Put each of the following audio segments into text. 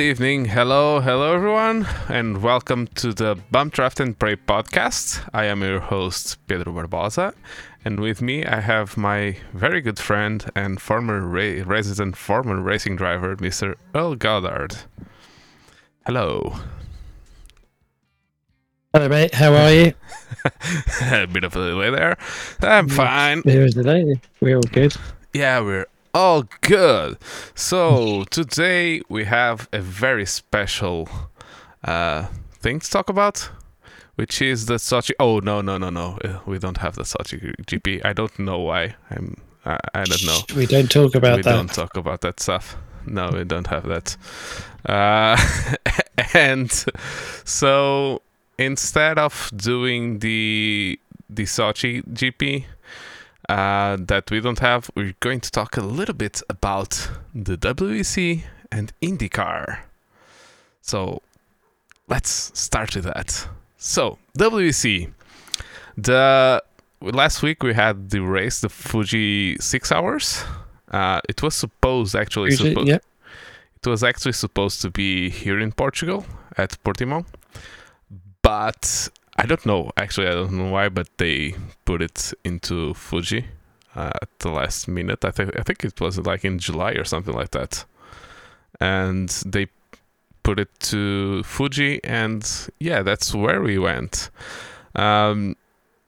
Good evening. Hello, hello everyone, and welcome to the Bump Draft and Pray podcast. I am your host, Pedro Barbosa, and with me I have my very good friend and former ra- resident former racing driver, Mr. Earl Goddard. Hello. Hello, mate. How are you? A bit of a delay there. I'm mm, fine. There is the lady. We're all good. Yeah, we're all good. So today we have a very special uh, thing to talk about, which is the Sochi. Oh no no no no! Uh, We don't have the Sochi GP. I don't know why. I'm. I, I don't know. We don't talk about we that. don't talk about that stuff. No, we don't have that. Uh, and so instead of doing the the Sochi GP uh, that we don't have, we're going to talk a little bit about the WEC and IndyCar. So let's start with that. So WEC, the last week we had the race, the Fuji six hours. Uh, it was supposed actually Usually- yeah. it was actually supposed to be here in Portugal at Portimão, but I don't know. Actually, I don't know why, but they put it into Fuji uh, at the last minute. I think I think it was like in July or something like that, and they put it to Fuji, and yeah, that's where we went. Um,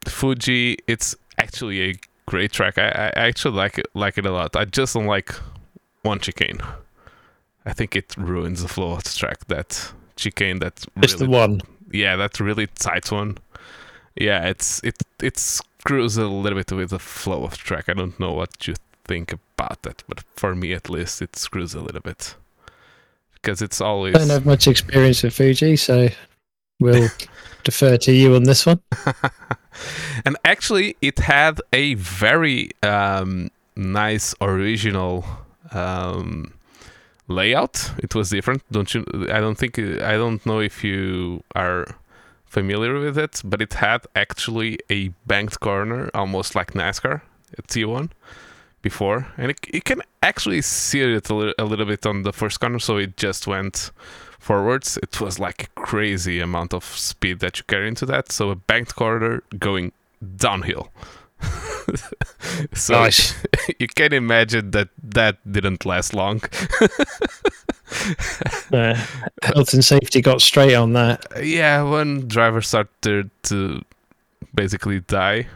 Fuji, it's actually a great track. I, I actually like it like it a lot. I just don't like one chicane. I think it ruins the flow of the track. That chicane, that Just the really, one. Yeah, that's really tight one. Yeah, it's it it screws a little bit with the flow of the track. I don't know what you think about that, but for me at least, it screws a little bit because it's always I don't have much experience with Fuji, so we'll defer to you on this one. and actually, it had a very um, nice original um, layout. It was different. Don't you? I don't think. I don't know if you are familiar with it, but it had actually a banked corner, almost like NASCAR at T1 before, and it, you can actually see it a little, a little bit on the first corner. So it just went forwards. It was like a crazy amount of speed that you carry into that. So a banked corner going downhill. so Nice. you can imagine that that didn't last long. Uh, health and safety got straight on that. yeah, when drivers started to basically die.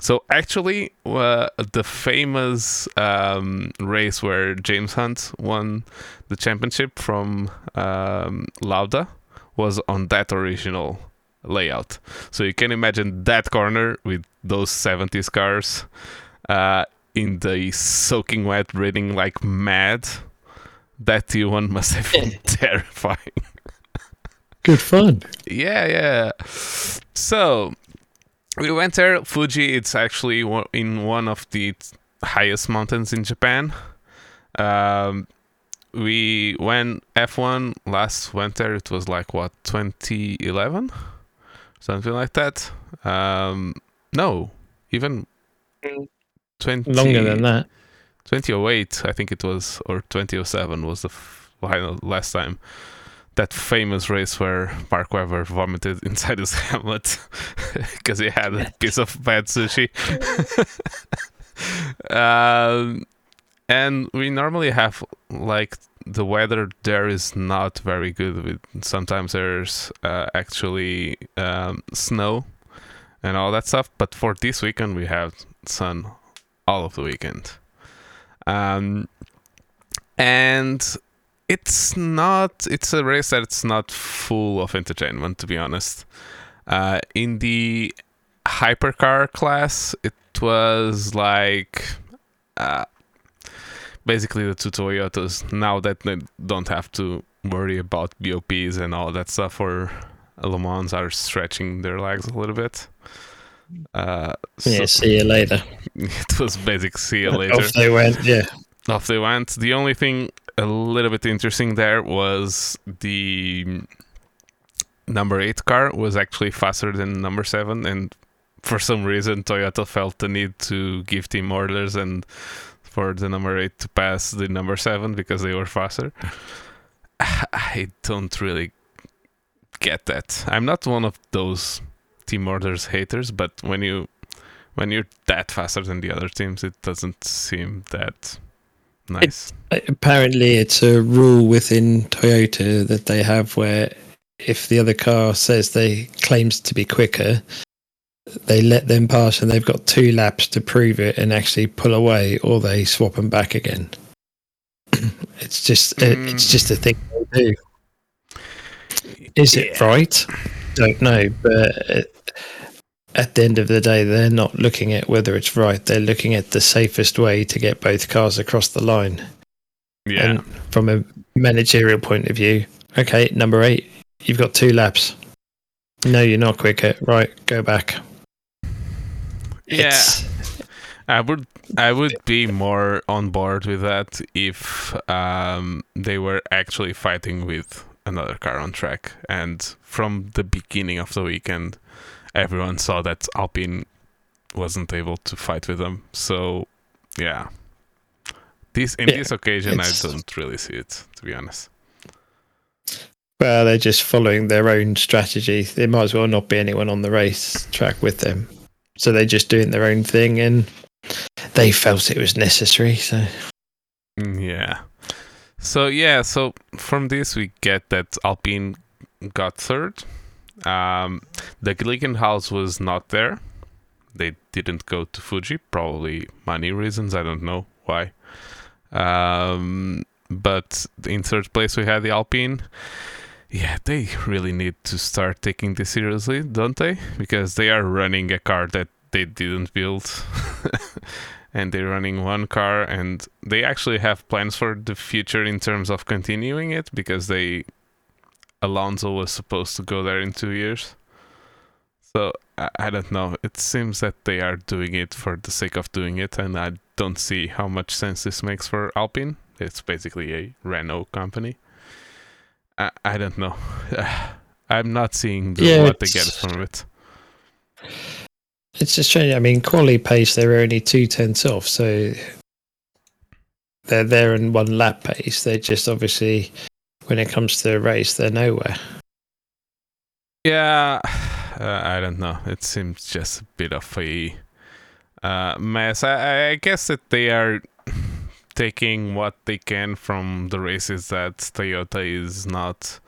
So actually, uh, the famous um, race where James Hunt won the championship from um, Lauda was on that original layout. So you can imagine that corner with those 70s cars uh, in the soaking wet, raining like mad. That T1 must have been terrifying. Good fun. Yeah, yeah. So we went there. Fuji. It's actually in one of the highest mountains in Japan. Um, we went F1 last winter. It was like what 2011, something like that. Um, no, even 20 Longer than that. 2008, I think it was, or 2007 was the final last time. That famous race where Mark Webber vomited inside his helmet because he had a piece of bad sushi. um, and we normally have like the weather there is not very good. With sometimes there's uh, actually um, snow and all that stuff. But for this weekend, we have sun all of the weekend. Um, and it's not it's a race it's not full of entertainment to be honest uh, in the hypercar class it was like uh, basically the two toyotas now that they don't have to worry about bops and all that stuff or le mans are stretching their legs a little bit uh, Yeah, so see you later. it was basic see you later Off they went. Yeah. off they went. The only thing a little bit interesting there was the number eight car was actually faster than number seven, and for some reason Toyota felt the need to give team orders and for the number eight to pass the number seven because they were faster. I don't really get that. I'm not one of those team orders haters, but when you when you're that faster than the other teams, it doesn't seem that nice. It, apparently, it's a rule within Toyota that they have where if the other car says they claims to be quicker, they let them pass and they've got two laps to prove it and actually pull away, or they swap them back again. it's just mm. it's just a thing they do. Is yeah. it right? Don't know, but at the end of the day, they're not looking at whether it's right. They're looking at the safest way to get both cars across the line. Yeah. And from a managerial point of view, okay, number eight, you've got two laps. No, you're not quicker. Right, go back. Yeah. I would I would be more on board with that if um, they were actually fighting with another car on track and from the beginning of the weekend everyone saw that Alpine wasn't able to fight with them. So, yeah. This in yeah, this occasion, I don't really see it, to be honest. Well, they're just following their own strategy. There might as well not be anyone on the race track with them. So they're just doing their own thing, and they felt it was necessary. So, mm, yeah. So yeah, so from this we get that Alpine got third, um, the Glickenhaus was not there. They didn't go to Fuji, probably money reasons. I don't know why. Um, but in third place we had the Alpine. Yeah, they really need to start taking this seriously, don't they? Because they are running a car that they didn't build. and they're running one car and they actually have plans for the future in terms of continuing it because they Alonso was supposed to go there in two years. So I, I don't know. It seems that they are doing it for the sake of doing it, and I don't see how much sense this makes for Alpine. It's basically a Renault company. I, I don't know. I'm not seeing the, yeah, what they get from it. It's just strange. I mean, quality pace, they're only two tenths off, so they're there in one lap pace. They just obviously when it comes to the race, they're nowhere. Yeah, uh, I don't know. It seems just a bit of a uh, mess. I, I guess that they are taking what they can from the races that Toyota is not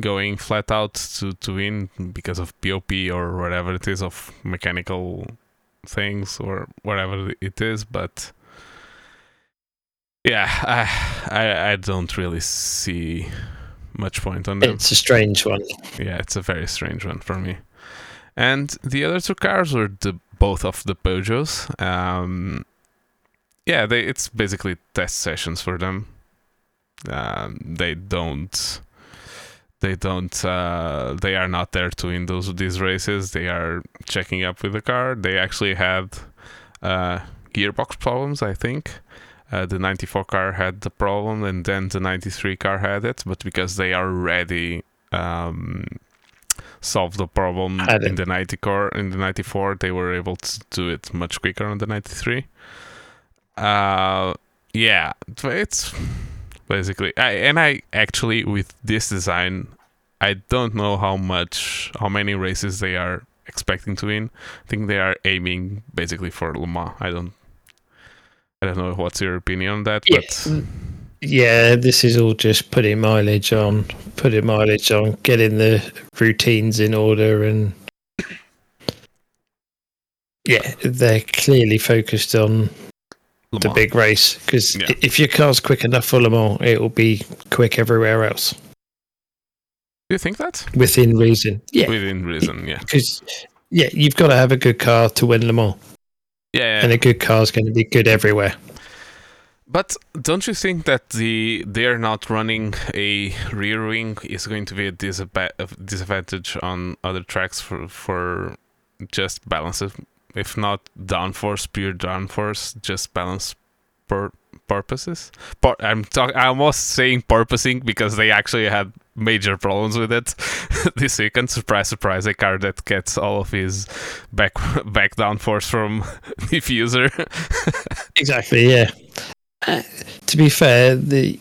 going flat out to, to win because of BoP or whatever it is of mechanical things or whatever it is, but yeah, I, I, I don't really see much point on them. It's a strange one. Yeah, it's a very strange one for me. And the other two cars were the both of the Peugeots. Um, yeah, they it's basically test sessions for them. Um, they don't they don't uh, they are not there to win those these races. They are checking up with the car. They actually had uh, gearbox problems, I think. Uh, the 94 car had the problem, and then the 93 car had it. But because they already um, solved the problem in the 90 car, in the 94, they were able to do it much quicker on the 93. Uh, yeah, it's basically. I, and I actually with this design, I don't know how much, how many races they are expecting to win. I think they are aiming basically for Le Mans. I don't I don't know what's your opinion on that, yeah. but yeah, this is all just putting mileage on, putting mileage on, getting the routines in order, and yeah, they're clearly focused on the big race because yeah. if your car's quick enough for Le Mans, it will be quick everywhere else. Do you think that within reason? Yeah, within reason. Yeah, because yeah, you've got to have a good car to win Le Mans. Yeah, and a good car is going to be good everywhere. But don't you think that the they're not running a rear wing is going to be a, disadvantage on other tracks for for just balance, if not downforce, pure downforce, just balance per purposes. But I'm talking. I'm almost saying purposing because they actually had major problems with it this weekend. Surprise, surprise! A car that gets all of his back back downforce from diffuser. exactly. Yeah. Uh, to be fair, the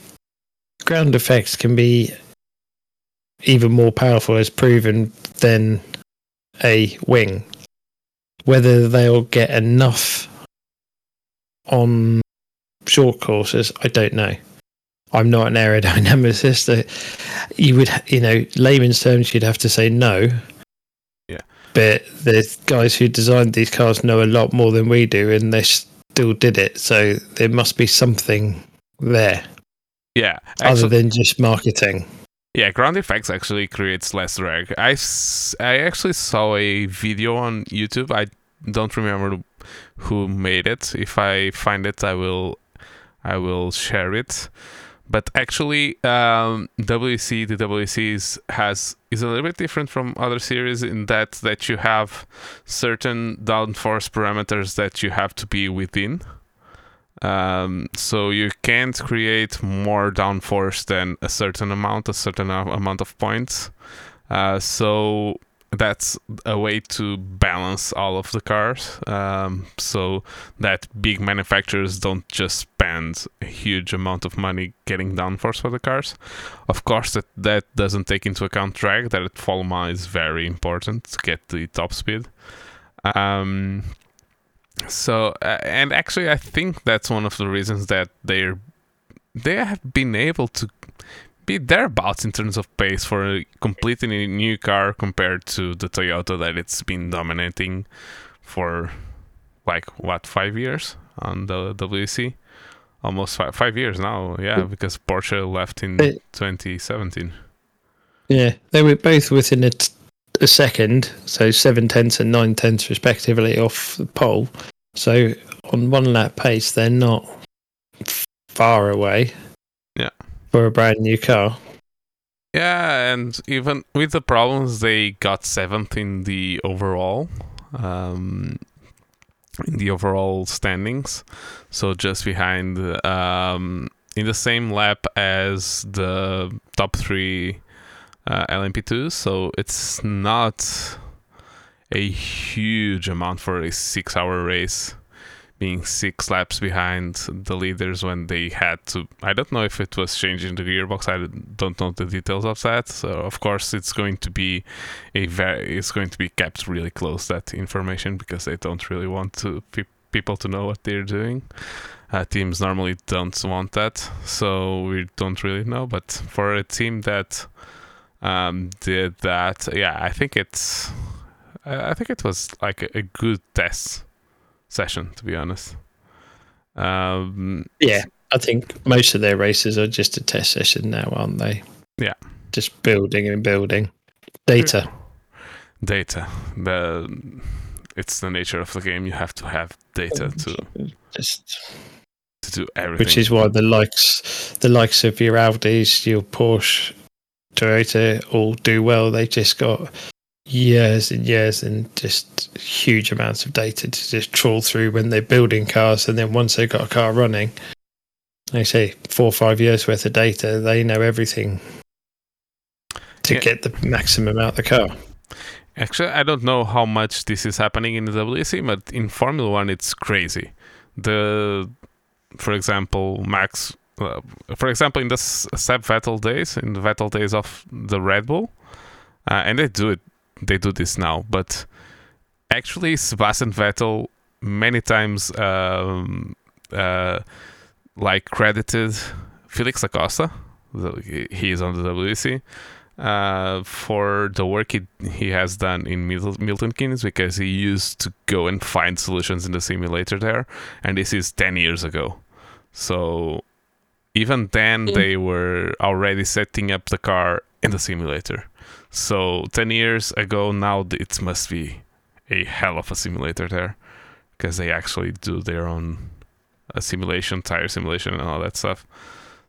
ground effects can be even more powerful as proven than a wing. Whether they'll get enough on short courses, I don't know. I'm not an aerodynamicist. You would, you know, layman's terms, you'd have to say no. Yeah. But the guys who designed these cars know a lot more than we do, and they still did it. So there must be something there. Yeah. other than just marketing. Yeah, ground effects actually creates less drag. I, I actually saw a video on YouTube. I don't remember who made it. If I find it, I will I will share it. But actually, um, WC the WC is, has is a little bit different from other series in that that you have certain downforce parameters that you have to be within. Um, so you can't create more downforce than a certain amount, a certain amount of points. Uh, so that's a way to balance all of the cars, um, so that big manufacturers don't just spend a huge amount of money getting downforce for the cars. Of course, that that doesn't take into account drag. That at Volma is very important to get the top speed. Um, so uh, and actually i think that's one of the reasons that they're they have been able to be thereabouts in terms of pace for a completely new car compared to the toyota that it's been dominating for like what five years on the wc almost five, five years now yeah because porsche left in It- 2017 Yeah, they were both within a, t- a second, so seven tenths and nine tenths respectively off the pole. So on one lap pace, they're not far away. Yeah. For a brand new car. Yeah, and even with the problems, they got seventh in the overall, um, in the overall standings. So just behind, um, in the same lap as the top three uh, LMP2s. So it's not a huge amount for a six-hour race being six laps behind the leaders when they had to. I don't know if it was changing the gearbox. I don't know the details of that. So of course it's going to be a very. It's going to be kept really close that information because they don't really want to pe- people to know what they're doing. Uh, teams normally don't want that, so we don't really know. But for a team that um, did that, yeah, I think it's. I I think it was like a, a good test session, to be honest. Um, Yeah, I think most of their races are just a test session now, aren't they? Yeah. Just building and building. Data. data. The it's the nature of the game. You have to have data to Just to do everything. which is why the likes the likes of your Audis, your Porsche, Toyota all do well. They just got years and years and just huge amounts of data to just trawl through when they're building cars, and then once they've got a car running, they say four or five years worth of data. They know everything to Yeah. get the maximum out of the car. Actually, I don't know how much this is happening in the WC, but in Formula One, it's crazy. The, for example, Max. Uh, for example, in the Seb Vettel days, in the Vettel days of the Red Bull, uh, and they do it. They do this now, but actually, Sebastian Vettel many times, um, uh, like credited Felix da Costa. the- he- is on the WC uh, for the work he, he has done in Milton Keynes because he used to go and find solutions in the simulator there, and this is 10 years ago. So even then, Mm. they were already setting up the car in the simulator. So 10 years ago, now it must be a hell of a simulator there because they actually do their own uh, simulation, tire simulation, and all that stuff.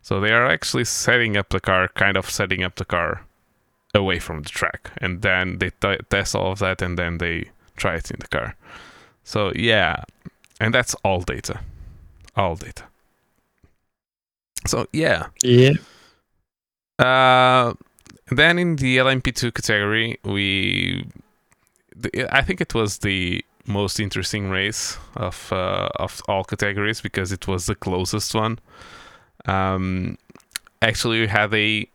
So they are actually setting up the car, kind of setting up the car away from the track, and then they t- test all of that, and then they try it in the car. So yeah, and that's all data, all data. So yeah, Yeah. uh, then in the LMP2 category, we, the, I think it was the most interesting race of uh, of all categories because it was the closest one. Um, actually, we had a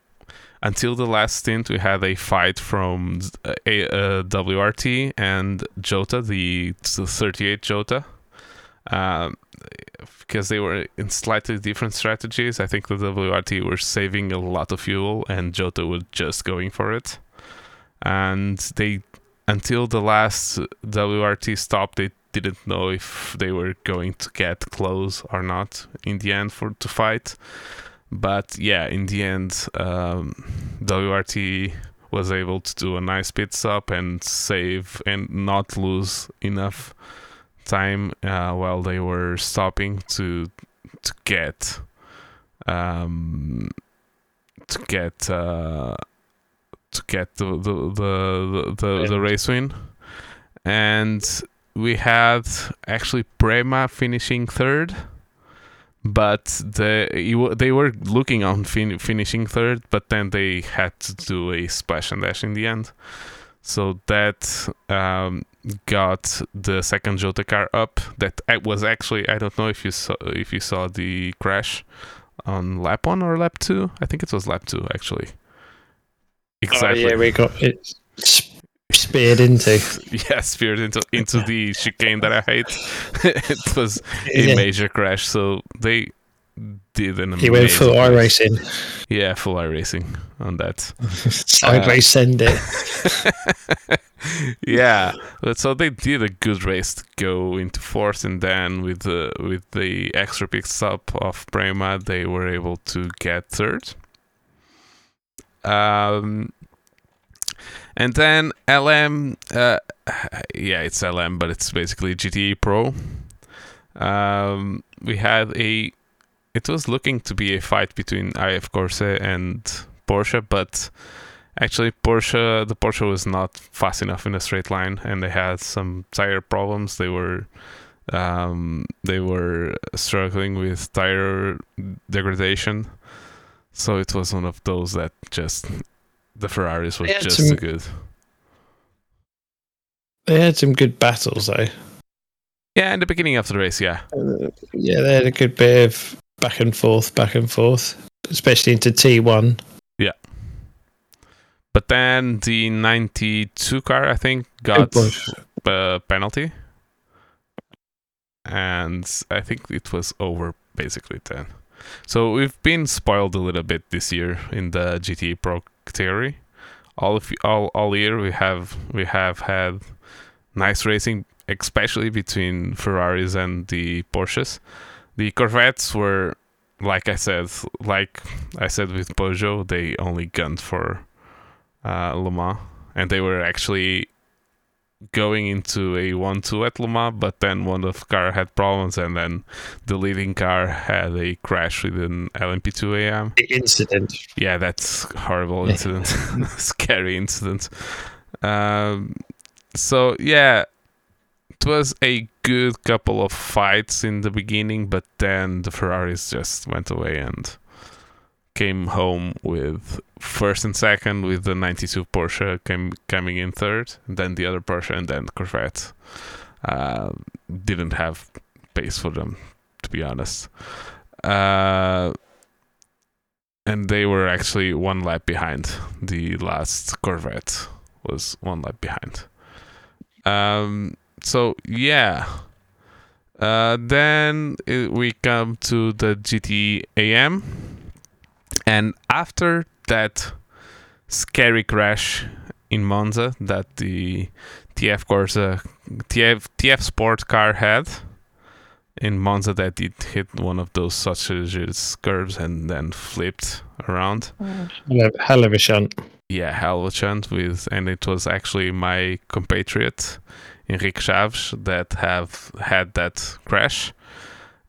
until the last stint, we had a fight from a, a WRT and Jota, the 38 Jota. Um, because they were in slightly different strategies. I think the WRT were saving a lot of fuel, and Jota was just going for it. And they, until the last WRT stop, they didn't know if they were going to get close or not in the end for to fight. But yeah, in the end, um, WRT was able to do a nice pit stop and save and not lose enough time uh, while they were stopping to to get um, to get uh, to get the the the the, the race win, and we had actually Prema finishing third but the they were looking on fin- finishing third, but then they had to do a splash and dash in the end. So that um, got the second Jota car up. That was actually I don't know if you saw if you saw the crash on lap one or lap two. I think it was lap two actually. Exactly. Oh yeah, we got it speared into. Yeah, speared into into the chicane that I hate. it was a yeah. major crash. So they did an. He went full iRacing. Yeah, full iRacing on that. Sideways uh, send it. yeah, so they did a good race to go into fourth, and then with the with the extra pit stop of Prema, they were able to get third. Um, and then LM, uh, yeah, it's LM, but it's basically GTE Pro. Um, we had a, it was looking to be a fight between AF Corse and Porsche, but actually Porsche, the Porsche was not fast enough in a straight line, and they had some tire problems. They were, um, they were struggling with tire degradation. So it was one of those that just the Ferraris were just some, good. They had some good battles though. Yeah, in the beginning of the race, yeah. Uh, yeah, they had a good bit of back and forth, back and forth, especially into T1. Yeah. But then the 92 car, I think, got a uh, penalty. And I think it was over basically then. So we've been spoiled a little bit this year in the GT Pro theory. All of all all year we have we have had nice racing, especially between Ferraris and the Porsches. The Corvettes were, like I said, like I said with Peugeot, they only gunned for uh, Le Mans, and they were actually going into a 1-2 at Le Mans, but then one of the car had problems, and then the leading car had a crash with an LMP2 AM. Incident. Yeah, that's horrible incident, scary incident. Um, so yeah, it was a good couple of fights in the beginning, but then the Ferraris just went away and came home with first and second with the 92 Porsche came coming in third, then the other Porsche and then Corvette uh, didn't have pace for them, to be honest. Uh, and they were actually one lap behind. The last Corvette was one lap behind. Um, so yeah. Uh, then it, we come to the GT AM and after that scary crash in Monza that the TF Corsa TF TF Sport car had in Monza that it hit one of those sausages curves and then flipped around. Hell of a shunt. Yeah, hell of a shunt with and it was actually my compatriot Chaves that have had that crash.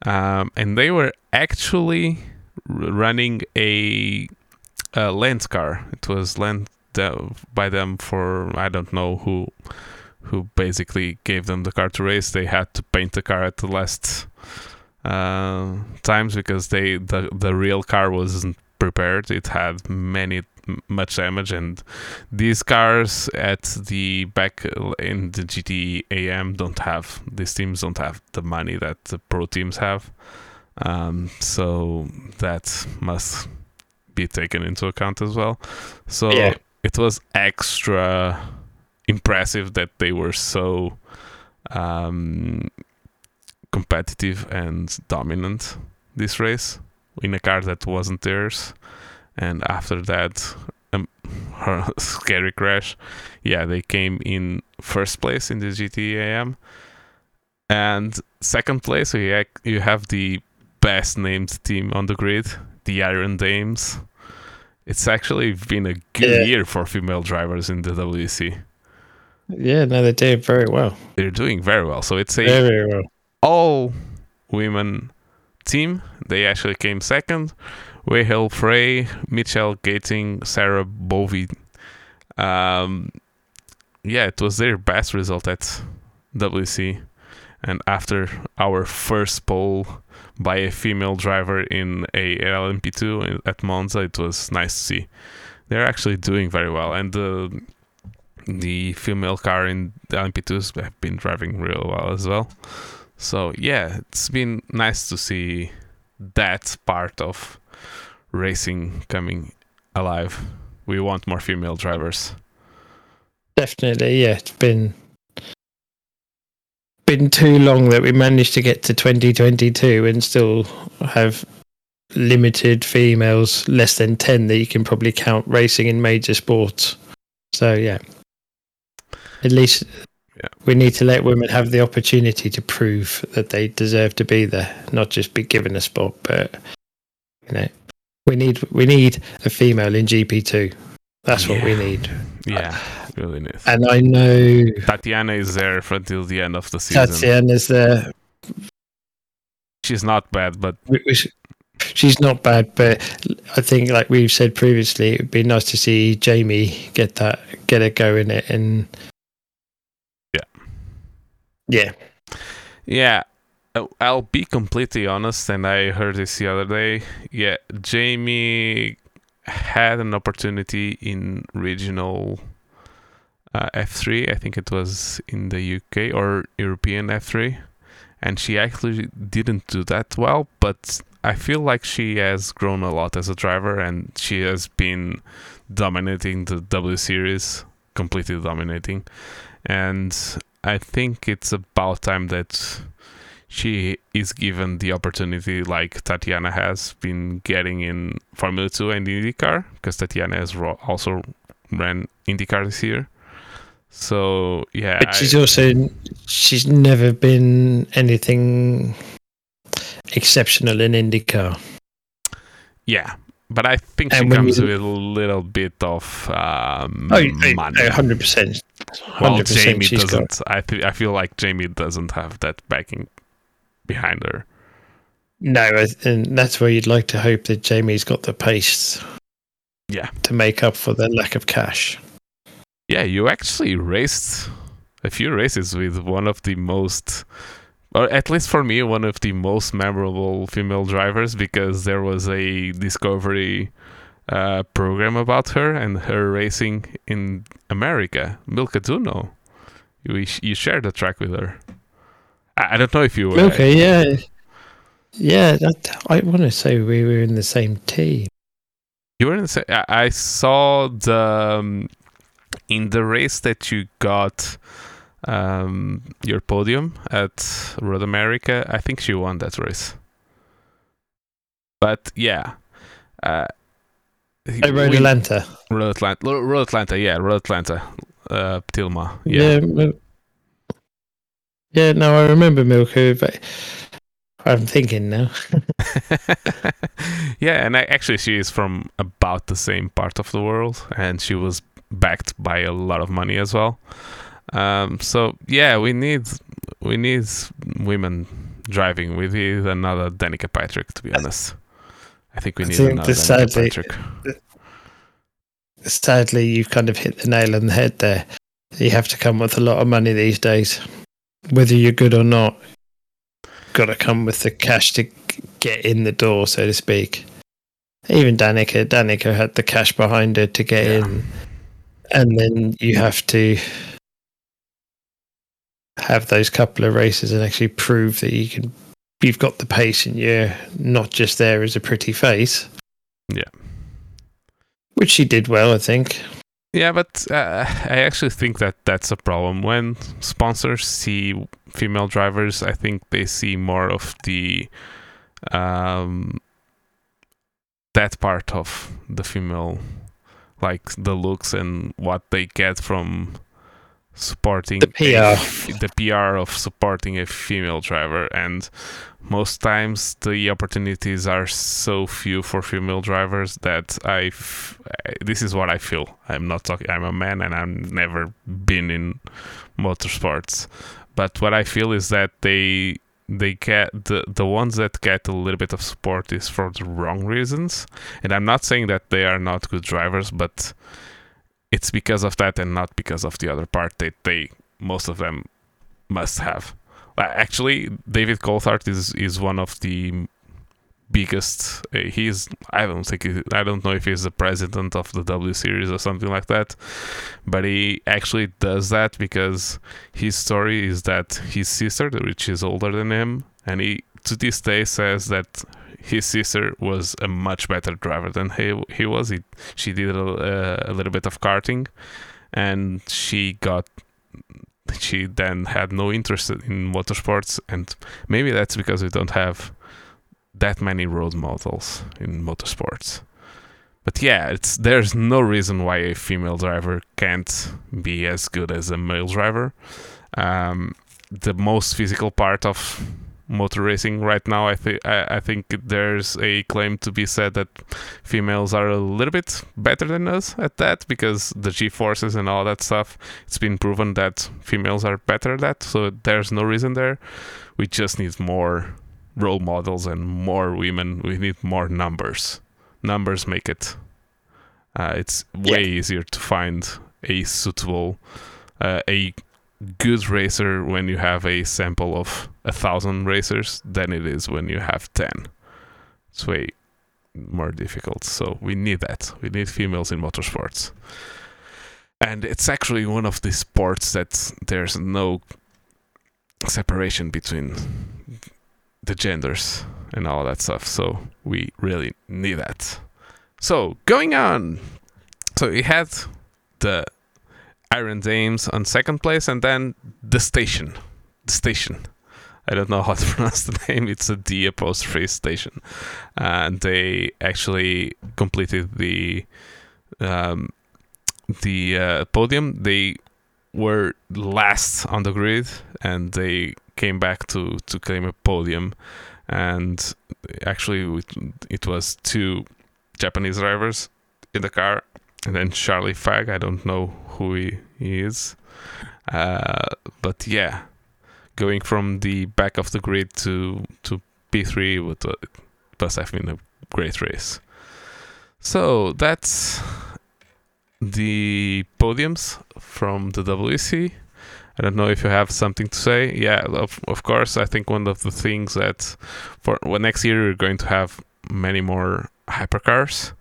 Um, and they were actually running a, a Lens car. It was lent by them for I don't know who who basically gave them the car to race. They had to paint the car at the last uh, times because they the the real car wasn't prepared. It had many much damage and these cars at the back in the GT AM don't have these teams don't have the money that the pro teams have um, so that must be taken into account as well. So Yeah. it was extra impressive that they were so um, competitive and dominant this race in a car that wasn't theirs. And after that, um, her scary crash, yeah, they came in first place in the GTAM. And second place, you you have the best named team on the grid, the Iron Dames. It's actually been a good Yeah. year for female drivers in the WEC. Yeah, no, they did very well. They're doing very well. So it's a Very, very well. all women team. They actually came second. Rahel Frey, Michelle Gatting, Sarah Bovy. Um, yeah, it was their best result at WC. And after our first pole by a female driver in a LMP2 at Monza, it was nice to see. They're actually doing very well. And the the female car in the LMP2s have been driving real well as well. So yeah, it's been nice to see that part of racing coming alive. We want more female drivers. Definitely, yeah. It's been been too long that we managed to get to 2022 and still have limited females, less than 10 that you can probably count racing in major sports. So yeah, at least Yeah. we need to let women have the opportunity to prove that they deserve to be there, not just be given a spot. But you know, we need we need a female in GP2. That's what we need. Yeah, really nice. And I know Tatiana is there for until the end of the season. Tatiana's there. She's not bad, but we- we sh- She's not bad, but I think, like we've said previously, it would be nice to see Jamie get that, get a go in it, and Yeah. yeah, yeah, I'll be completely honest. And I heard this the other day. Yeah, Jamie had an opportunity in regional uh, F3. I think it was in the UK or European F3, and she actually didn't do that well. But I feel like she has grown a lot as a driver, and she has been dominating the W Series, completely dominating. And I think it's about time that she is given the opportunity like Tatiana has been getting in Formula 2 and IndyCar because Tatiana has ro- also ran IndyCar this year. So yeah, but she's I- also she's never been anything exceptional in IndyCar. yeah, but I think she And when comes you- with a little bit of um, Oh, money. hundred percent, Well, Jamie percent. She's got doesn't. I th- I feel like Jamie doesn't have that backing behind her. no, and that's where you'd like to hope that Jamie's got the pace. Yeah. to make up for the lack of cash. Yeah, you actually raced a few races with one of the most, or at least for me, one of the most memorable female drivers because there was a Discovery uh, program about her and her racing in America. Milka Duno. You, you shared the track with her. I, don't know if you were. Okay, yeah, yeah. That, I want to say we were in the same team. You were in the sa- I I saw the um, in the race that you got um, your podium at Road America. I think she won that race. But yeah, uh, I rode we- Atlanta. Road Atlanta. Road Atlanta. Yeah, Road Atlanta. Uh, Tilma. Yeah. Yeah. Mil- yeah, no, I remember Milko, but I'm thinking now. yeah, and I, actually, she is from about the same part of the world, and she was backed by a lot of money as well. Um, so yeah, we need we need women driving. We need another Danica Patrick, to be honest. I think we need think another Danica sadly- Patrick. Sadly, you've kind of hit the nail on the head there. You have to come with a lot of money these days, whether you're good or not. Got to come with the cash to get in the door, so to speak. Even Danica, Danica had the cash behind her to get Yeah. in, and then you have to have those couple of races and actually prove that you can. You've got the pace, and you're not just there as a pretty face. Yeah. which she did well, I think. Yeah, but uh, I actually think that that's a problem. When sponsors see female drivers, I think they see more of the um, that part of the female, like the looks and what they get from supporting The PR. a the PR of supporting a female driver, and most times the opportunities are so few for female drivers that I. This is what I feel. I'm not talking. I'm a man, and I've never been in motorsports. But what I feel is that they they get the the ones that get a little bit of support is for the wrong reasons. And I'm not saying that they are not good drivers, but it's because of that and not because of the other part that they most of them must have. Uh, Actually, David Coulthard is is one of the biggest. Uh, he's I don't think he, I don't know if he's the president of the W Series or something like that, but he actually does that because his story is that his sister, which is older than him, and he to this day says that his sister was a much better driver than he he was. He, she did a, a little bit of karting, and she got. She then had no interest in motorsports, and maybe that's because we don't have that many road models in motorsports. But yeah, it's there's no reason why a female driver can't be as good as a male driver. Um, the most physical part of motor racing right now, I think I, think there's a claim to be said that females are a little bit better than us at that because the G forces and all that stuff. It's been proven that females are better at that, so there's no reason there. We just need more role models and more women. We need more numbers. Numbers make it. Uh, it's way easier to find a suitable, uh, a good racer when you have a sample of a thousand racers than it is when you have ten. It's way more difficult. So we need that. We need females in motorsports. And it's actually one of the sports that there's no separation between the genders and all that stuff. So we really need that. So going on. So we had the Iron Dames on second place and then the station. The station. I don't know how to pronounce the name. It's a D apostrophe station. And they actually completed the um, the uh, podium. They were last on the grid and they came back to to claim a podium and actually it, it was two japanese drivers in the car and then charlie fagg i don't know who he, he is uh, but yeah going from the back of the grid to to p3 would uh, must have been a great race so that's the podiums from the wc I don't know if you have something to say. Yeah, of, of course. I think one of the things that for well, next year we're going to have many more hypercars,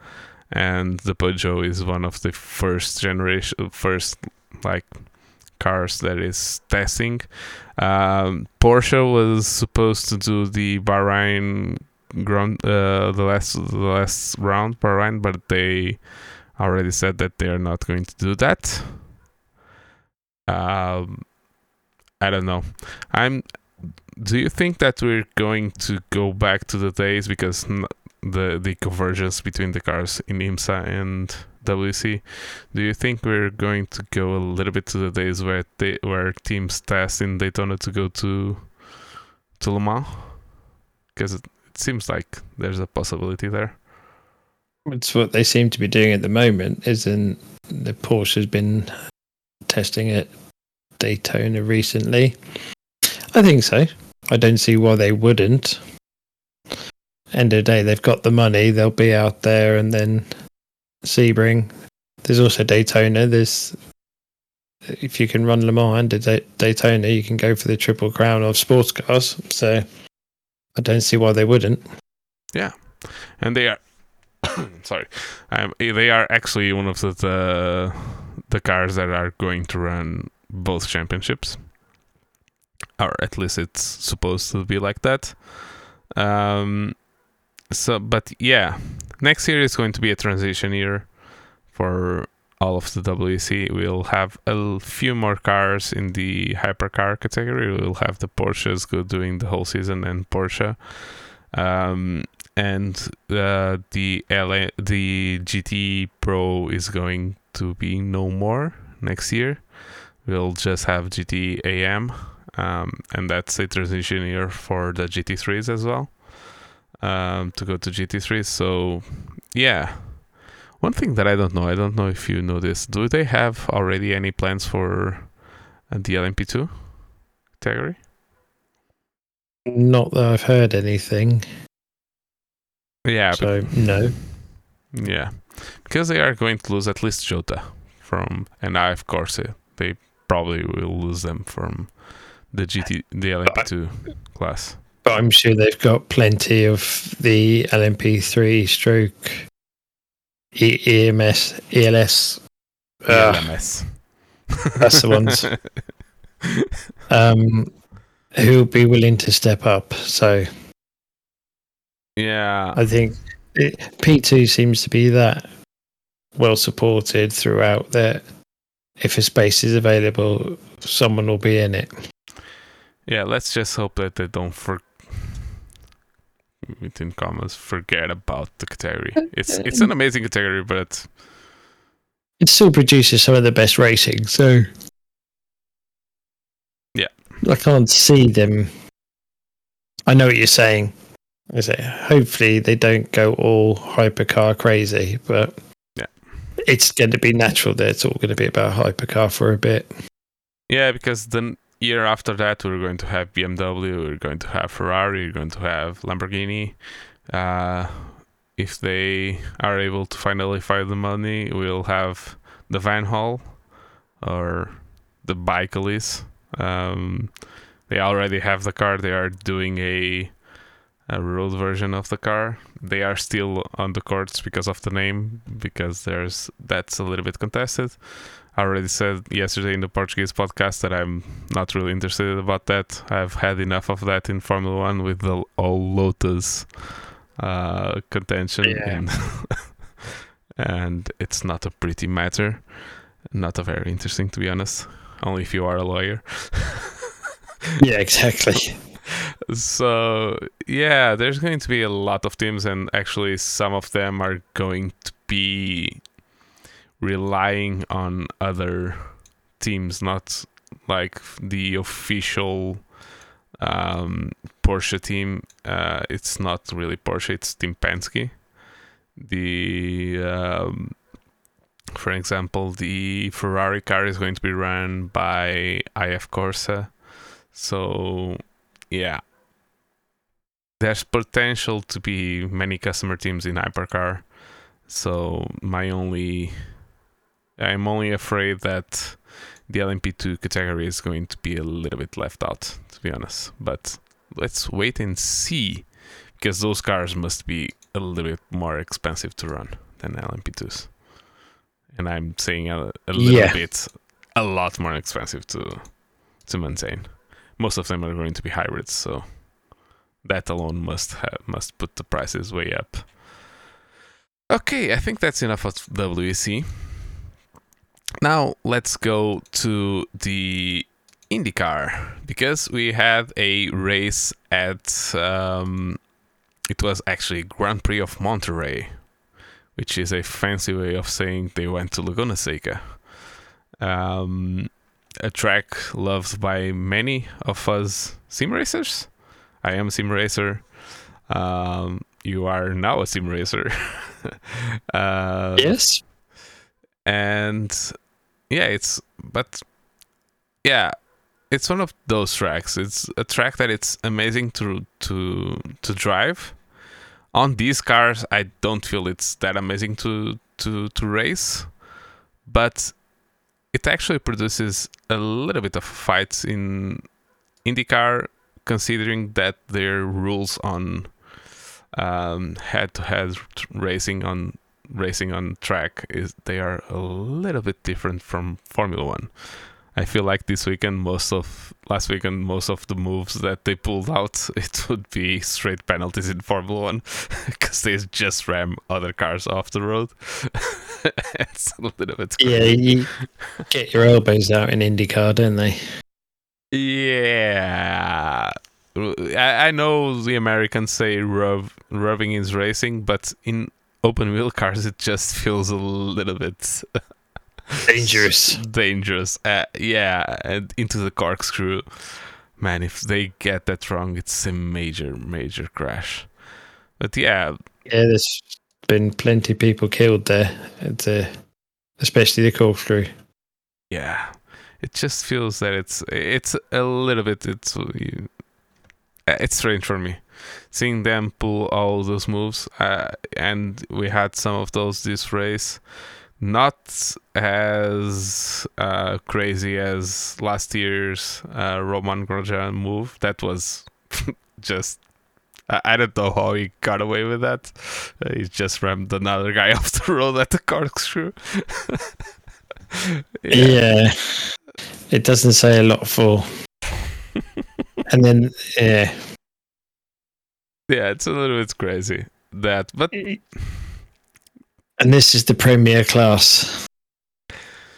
and the Peugeot is one of the first generation, first like cars that is testing. Um, Porsche was supposed to do the Bahrain ground, uh, the last the last round Bahrain, but they already said that they are not going to do that. Um, I don't know. I'm. Do you think that we're going to go back to the days because the the convergence between the cars in IMSA and WC? Do you think we're going to go a little bit to the days where they, where teams test in Daytona to go to to Le Mans? Because it, it seems like there's a possibility there. It's what they seem to be doing at the moment, isn't the Porsche has been testing at Daytona recently. I think so. I don't see why they wouldn't. End of the day, they've got the money, they'll be out there and then Sebring. There's also Daytona. There's if you can run Le Mans and Day- Daytona, you can go for the triple crown of sports cars. So I don't see why they wouldn't. Yeah, and they are sorry um, they are actually one of the, the the cars that are going to run both championships or at least it's supposed to be like that um so but yeah next year is going to be a transition year for all of the WEC. We'll have a few more cars in the hypercar category. We'll have the Porsches go doing the whole season and Porsche. Um, and uh, the LA, the GT Pro is going to be no more next year. We'll just have GT AM, um, and that's a transition year for the GT3s as well um, to go to GT3. So, yeah. One thing that I don't know, I don't know if you know this. Do they have already any plans for uh, the LMP2 category? Not that I've heard anything. Yeah. So no. Yeah, because they are going to lose at least Jota from, and I of course uh, they probably will lose them from the GT, the LMP2 class. I'm sure they've got plenty of the LMP3 stroke e- EMS, ELS. Uh, ELMS. that's the ones. um, who'll be willing to step up. So yeah, I think it, P2 seems to be that well supported throughout that if a space is available, someone will be in it. yeah. Let's just hope that they don't for within commas forget about the category. It's it's an amazing category, but It still produces some of the best racing, so Yeah. I can't see them. I know what you're saying. I say hopefully they don't go all hypercar crazy, but Yeah. it's going to be natural that it's all going to be about hypercar for a bit. Yeah, because the year after that, we're going to have BMW, we're going to have Ferrari, we're going to have Lamborghini. Uh, if they are able to finally find the money, we'll have the Vanwall or the ByKolles. Um, they already have the car. They are doing a a road version of the car. They are still on the courts because of the name, because there's that's a little bit contested. I already said yesterday in the Portuguese podcast that I'm not really interested about that. I've had enough of that in Formula One with the all Lotus uh, contention, Yeah. and, and it's not a pretty matter. Not a very interesting, to be honest. Only if you are a lawyer. Yeah, exactly. so yeah, there's going to be a lot of teams, and actually, some of them are going to be relying on other teams, not like the official um, Porsche team. Uh, it's not really Porsche; it's Team Penske. The um, for example, the Ferrari car is going to be run by AF Corse. So, yeah, there's potential to be many customer teams in hypercar. So, my only, I'm only afraid that the LMP2 category is going to be a little bit left out, to be honest. But let's wait and see, because those cars must be a little bit more expensive to run than LMP2s. And I'm saying a, a little Yeah. bit, a lot more expensive to to maintain most of them are going to be hybrids, so that alone must have, must put the prices way up. Okay, I think that's enough of WEC. Now let's go to the IndyCar because we had a race at um, it was actually Grand Prix of Monterey, which is a fancy way of saying they went to Laguna Seca. Um, a track loved by many of us sim racers. I am a sim racer. Um, you are now a sim racer. uh, yes. and yeah, it's but yeah, it's one of those tracks. It's a track that it's amazing to to to drive. On these cars, I don't feel it's that amazing to to to race, but it actually produces a little bit of fights in IndyCar, considering that their rules on um, head-to-head racing on racing on track is they are a little bit different from Formula One. I feel like this weekend, most of last weekend, most of the moves that they pulled out, it would be straight penalties in Formula One because they just ram other cars off the road. it's a little bit. Yeah, you get your elbows out in IndyCar, don't they? Yeah. I, I know the Americans say rev, revving is racing, but in open wheel cars, it just feels a little bit dangerous. dangerous. Uh, yeah, and into the corkscrew. Man, if they get that wrong, it's a major, major crash. But yeah. Yeah, there's been plenty of people killed there, and, uh, especially the corkscrew. Yeah, it just feels that it's it's a little bit it's it's strange for me seeing them pull all those moves uh, and we had some of those this race not as uh, crazy as last year's uh, Romain Grosjean move that was just I don't know how he got away with that. Uh, he just rammed another guy off the road at the corkscrew. yeah. yeah. It doesn't say a lot for. and then, yeah. Yeah, it's a little bit crazy that, but. Mm-hmm. And this is the premier class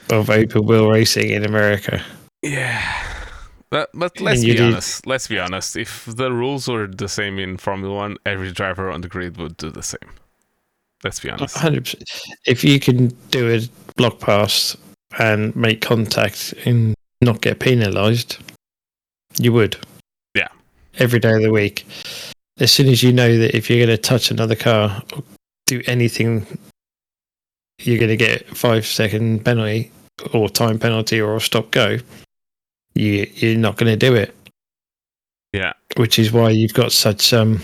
of open wheel racing in America. Yeah. But, but let's be honest. Let's be honest. If the rules were the same in Formula One, every driver on the grid would do the same. Let's be honest. 100%. If you can do a block pass and make contact and not get penalised, you would. Yeah. Every day of the week. As soon as you know that if you're going to touch another car or do anything, you're going to get five second penalty or time penalty or a stop go, you, you're not going to do it. Yeah. Which is why you've got such, um,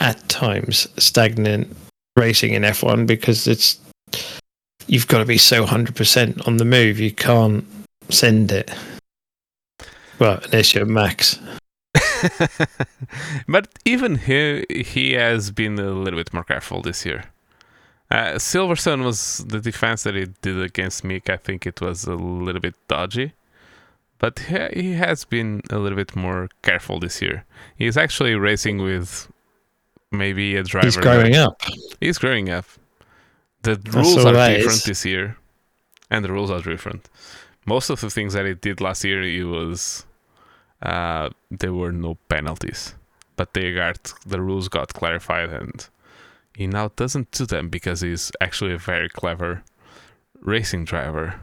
at times, stagnant racing in F1 because it's you've got to be so 100% on the move. You can't send it. Well, unless you're Max. but even he, he has been a little bit more careful this year. Uh, Silverstone was the defense that he did against Mick. I think it was a little bit dodgy. But he, he has been a little bit more careful this year. He's actually racing with maybe a driver. He's growing that, up. He's growing up. The rules are different this year, and the rules are different. Most of the things that he did last year, he was uh, there were no penalties, but they got the rules got clarified, and he now doesn't do them because he's actually a very clever racing driver,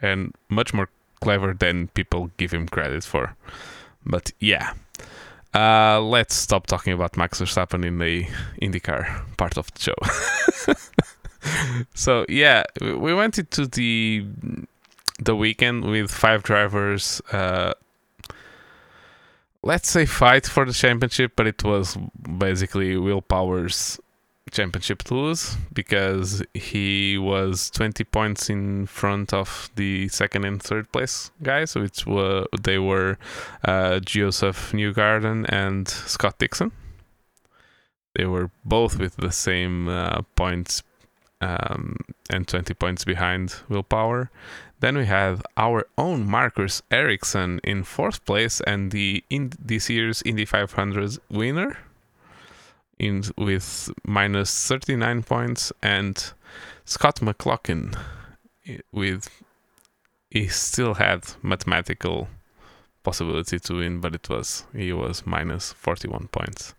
and much more clever than people give him credit for. But yeah, uh, let's stop talking about Max Verstappen in the IndyCar part of the show. so yeah, we went into the the weekend with five drivers. Uh, let's say fight for the championship, but it was basically Will Power's championship to lose because he was 20 points in front of the second and third place guys, which were they were uh, Joseph Newgarden and Scott Dixon. They were both with the same uh, points um, and 20 points behind Will Power. Then we have our own Marcus Ericsson in fourth place and the in this year's Indy 500 winner in with minus 39 points and Scott McLaughlin with he still had mathematical possibility to win but it was he was minus 41 points.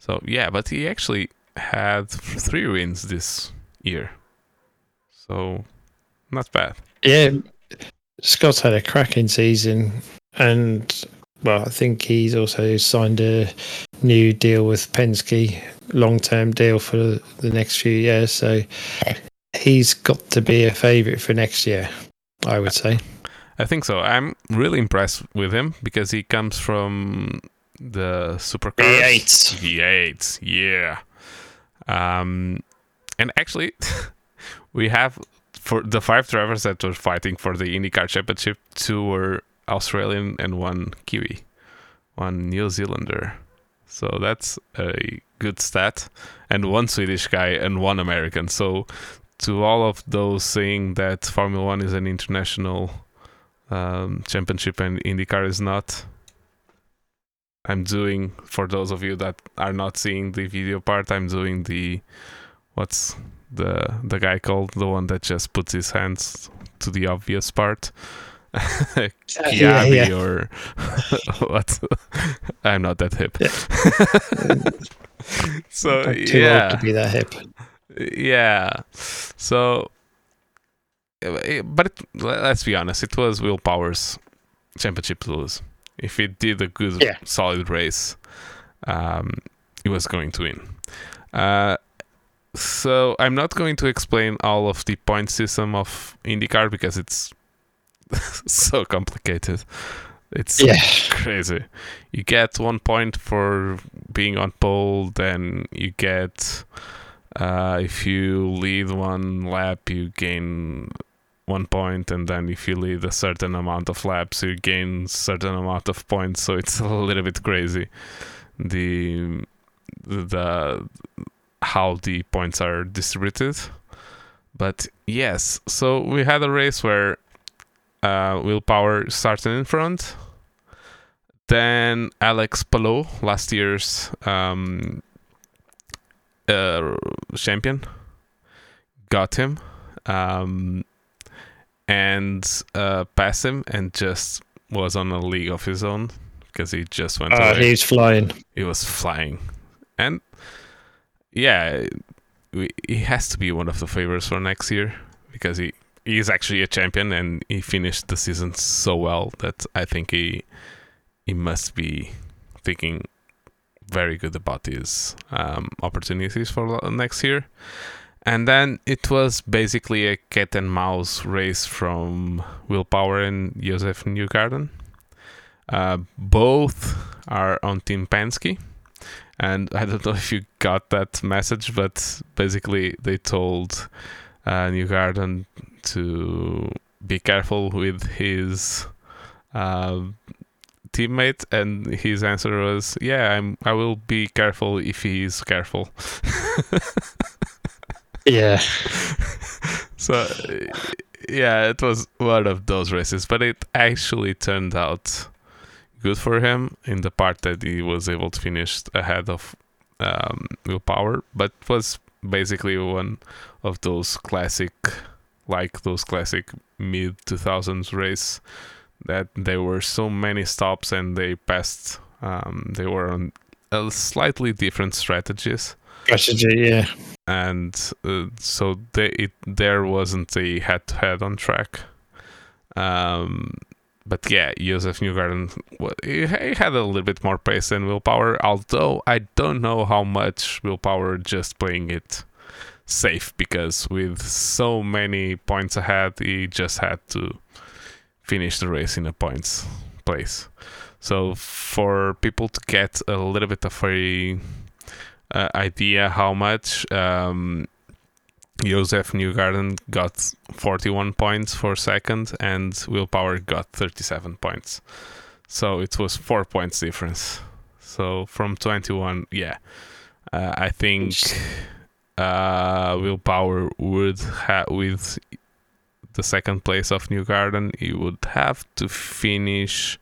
So yeah but he actually had three wins this year. So not bad yeah Scott's had a cracking season and well, I think he's also signed a new deal with Penske, long term deal for the next few years. So he's got to be a favourite for next year, I would say. I think so. I'm really impressed with him because he comes from the supercars. V8. V8, yeah. Um, and actually, we have for the five drivers that were fighting for the IndyCar Championship, two were Australian and one Kiwi, one New Zealander. So that's a good stat. And one Swedish guy and one American. So to all of those saying that Formula One is an international um, championship and IndyCar is not, I'm doing for those of you that are not seeing the video part. I'm doing the what's the the guy called the one that just puts his hands to the obvious part. Kiabi yeah, yeah. or what? I'm not that hip. so I'm too yeah, old to be that hip. yeah. So, eh, but it, let's be honest, it was Will Power's championship to lose. If he did a good, Yeah. solid race, um, he was going to win. Uh, so I'm not going to explain all of the point system of IndyCar because it's so complicated. It's Yeah. crazy. You get one point for being on pole, then you get uh, if you lead one lap, you gain one point, and then if you lead a certain amount of laps, you gain certain amount of points. So it's a little bit crazy. The the how the points are distributed. But yes, so we had a race where uh, Will Power started in front. Then Alex Palou, last year's um, uh, champion, got him um, and uh, passed him and just was on a league of his own because he just went Uh, away he's flying. he was flying and yeah he has to be one of the favorites for next year because he he is actually a champion and he finished the season so well that I think he he must be thinking very good about his um, opportunities for next year. And then it was basically a cat and mouse race from Will Power and Joseph Newgarden. Uh, both are on Team Penske. And I don't know if you got that message, but basically they told uh, Newgarden to be careful with his uh, teammate, and his answer was, "Yeah, I'm. I will be careful if he is careful." Yeah. so, yeah, it was one of those races, but it actually turned out good for him in the part that he was able to finish ahead of um, Will Power, but was basically one of those classic, like those classic mid 2000s race that there were so many stops and they passed. Um, they were on uh, slightly different strategies Strategy, yeah. and uh, so they, it, there wasn't a head-to-head on track. Um, but yeah, Joseph Newgarden he had a little bit more pace than Will Power. Although I don't know how much Will Power just playing it safe because with so many points ahead, he just had to finish the race in a points place. So for people to get a little bit of a uh, idea how much um, Joseph Newgarden got 41 points for second and Will Power got 37 points. So it was four points difference. So from 21, yeah, uh, I think uh, Will Power would have with the second place of Newgarden, he would have to finish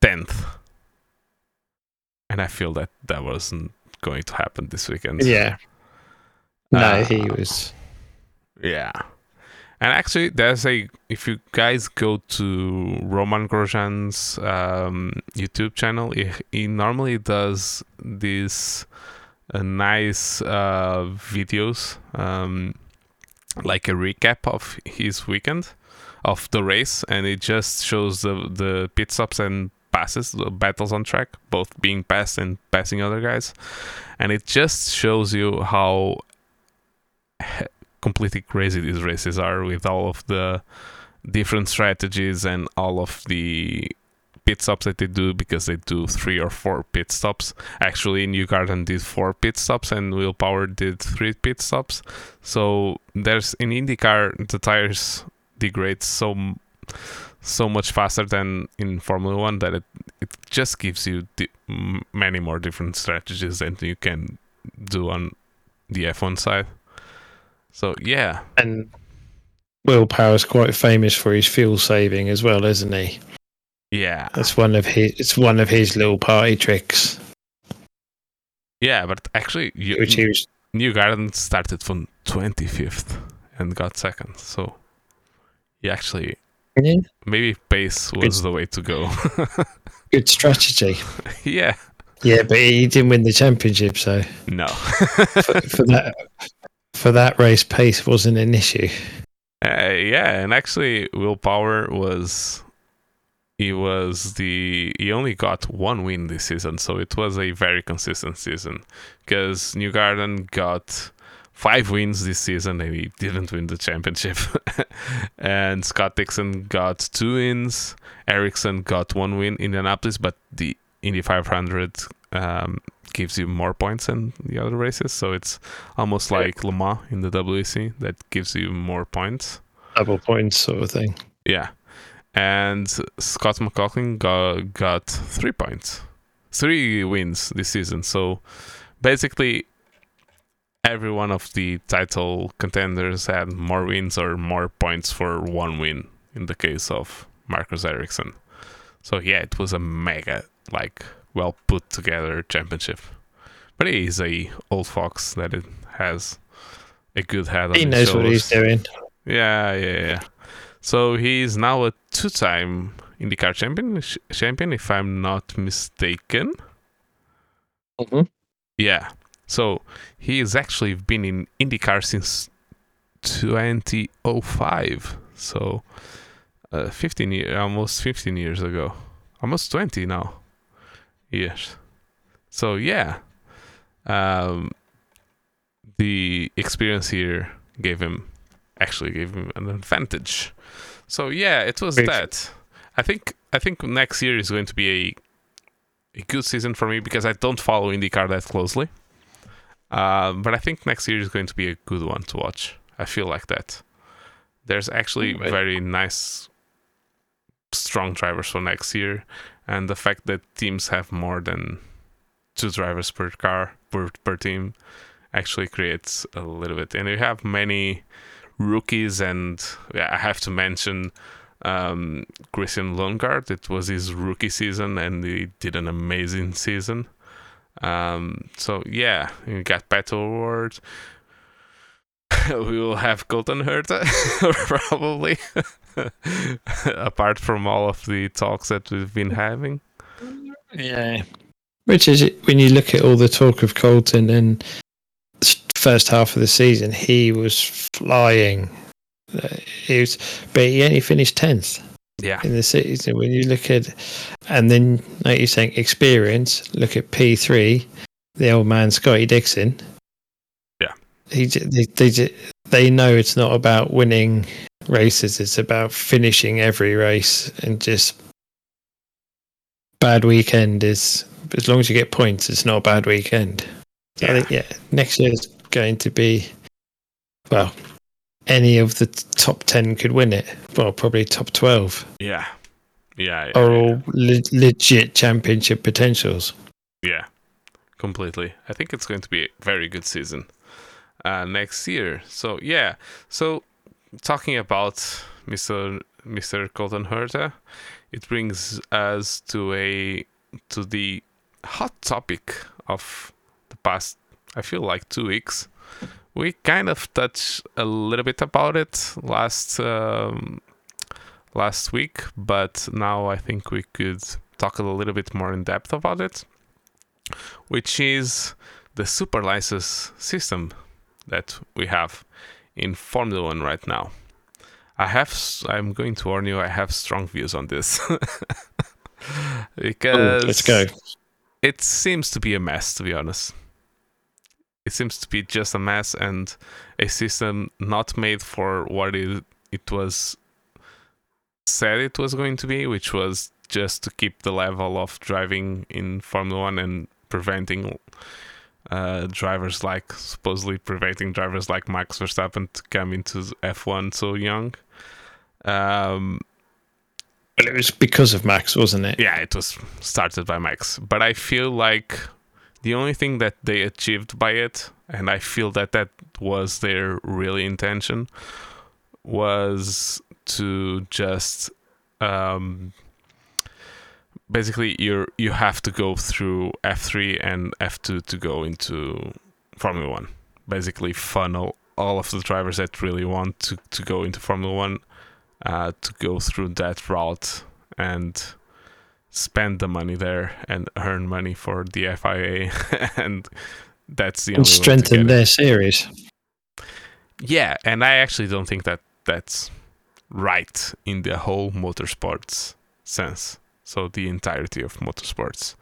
10th. And I feel that that wasn't going to happen this weekend. Yeah. No, Uh, he was. Yeah. And actually, there's a if you guys go to Romain Grosjean's um, YouTube channel, he, he normally does these uh, nice uh, videos, um, like a recap of his weekend of the race, and it just shows the the pit stops and passes, the battles on track, both being passed and passing other guys, and it just shows you how completely crazy these races are with all of the different strategies and all of the pit stops that they do because they do three or four pit stops. Actually, in Newgarden did four pit stops and Will Power did three pit stops. So there's in IndyCar the tires degrade so so much faster than in Formula One that it it just gives you di- many more different strategies than you can do on the F1 side. So yeah, And Will Power's quite famous for his fuel saving as well, isn't he? yeah, That's one of his. It's one of his little party tricks, yeah. But actually, you, which he was. Newgarden started from 25th and got second. So he actually Yeah. maybe pace was the way to go. Good strategy. yeah. Yeah, but he didn't win the championship, so No. for, for that for that race, pace wasn't an issue. Uh, yeah, and actually, Will Power was he was the he only got one win this season, so it was a very consistent season. Because Newgarden got five wins this season and he didn't win the championship, and Scott Dixon got two wins. Ericsson got one win in Indianapolis, but the Indy 500 um, gives you more points than the other races, so it's almost Yeah. like Le Mans in the WEC that gives you more points. Double points sort of thing. Yeah. And Scott McLaughlin got, got three points, three wins this season. So basically, every one of the title contenders had more wins or more points for one win in the case of Marcus Ericsson. So yeah, it was a mega, like, well put together championship. But he is a old fox that it has a good head on He his knows what he's doing. Yeah, yeah, yeah. So he's now a two-time IndyCar champion, sh- champion, if I'm not mistaken. Mhm. Yeah. So he has actually been in IndyCar since 2005. So uh, 15 years, almost 15 years ago, almost 20 now. Years. So yeah, um, the experience here gave him actually gave him an advantage. So yeah, it was that. I think I think next year is going to be a a good season for me because I don't follow IndyCar that closely. Um, but I think next year is going to be a good one to watch. I feel like that. There's actually very nice, strong drivers for next year, and the fact that teams have more than two drivers per car per per team actually creates a little bit. And you have many rookies, and yeah, I have to mention um, Christian Lundgaard. It was his rookie season, and he did an amazing season. Um, so yeah, you got Pato O'Ward. we will have Colton Herta probably, apart from all of the talks that we've been having. Yeah. Which is when you look at all the talk of Colton and s- first half of the season, he was flying. Uh, He was, but he only finished tenth Yeah, in the season. When you look at, and then like you're saying, experience. Look at P three, the old man Scotty Dixon. Yeah. he they they they know it's not about winning races. It's about finishing every race and just bad weekend is as long as you get points, it's not a bad weekend. So I Yeah. think yeah, next year is going to be well, any of the top ten could win it. Well, probably top twelve yeah, yeah, yeah, are yeah. all le- legit championship potentials. Yeah, completely. I think it's going to be a very good season uh, next year. So yeah, so talking about Mr. Mr. Colton Herta, it brings us to a to the hot topic of the past. I feel like two weeks. We kind of touched a little bit about it last um, last week, but now I think we could talk a little bit more in depth about it which is the super license system that we have in Formula One right now. I have, I'm going to warn you, I have strong views on this because let's go. it seems to be a mess, to be honest. It seems to be just a mess and a system not made for what it, it was said it was going to be, which was just to keep the level of driving in Formula One and preventing uh, drivers like supposedly preventing drivers like Max Verstappen to come into F1 so young. Um, Well, it was because of Max, wasn't it? yeah, it was started by Max, but I feel like the only thing that they achieved by it, and I feel that that was their really intention, was to just um, basically you you have to go through F3 and F2 to go into Formula One. basically funnel all of the drivers that really want to, to go into Formula One uh, to go through that route and spend the money there and earn money for the FIA, and that's the and only strengthen get it. their series. Yeah, and I actually don't think that that's right in the whole motorsports sense. So the entirety of motorsports,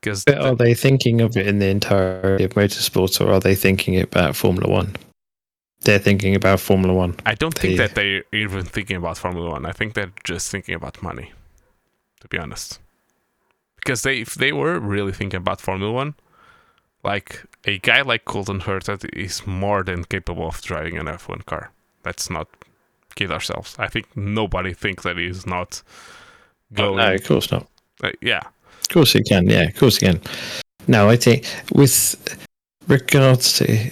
because But are they thinking of it in the entirety of motorsports, or are they thinking about Formula One? They're thinking about Formula One. I don't think they- that they're even thinking about Formula One. I think they're just thinking about money, to be honest. Because they, if they were really thinking about Formula One, like a guy like Colton Herta is more than capable of driving an F1 car. Let's not kid ourselves. I think nobody thinks that he's not going. No, of course not. uh, yeah, Of course he can. Yeah, of course he can. No, I think with regards to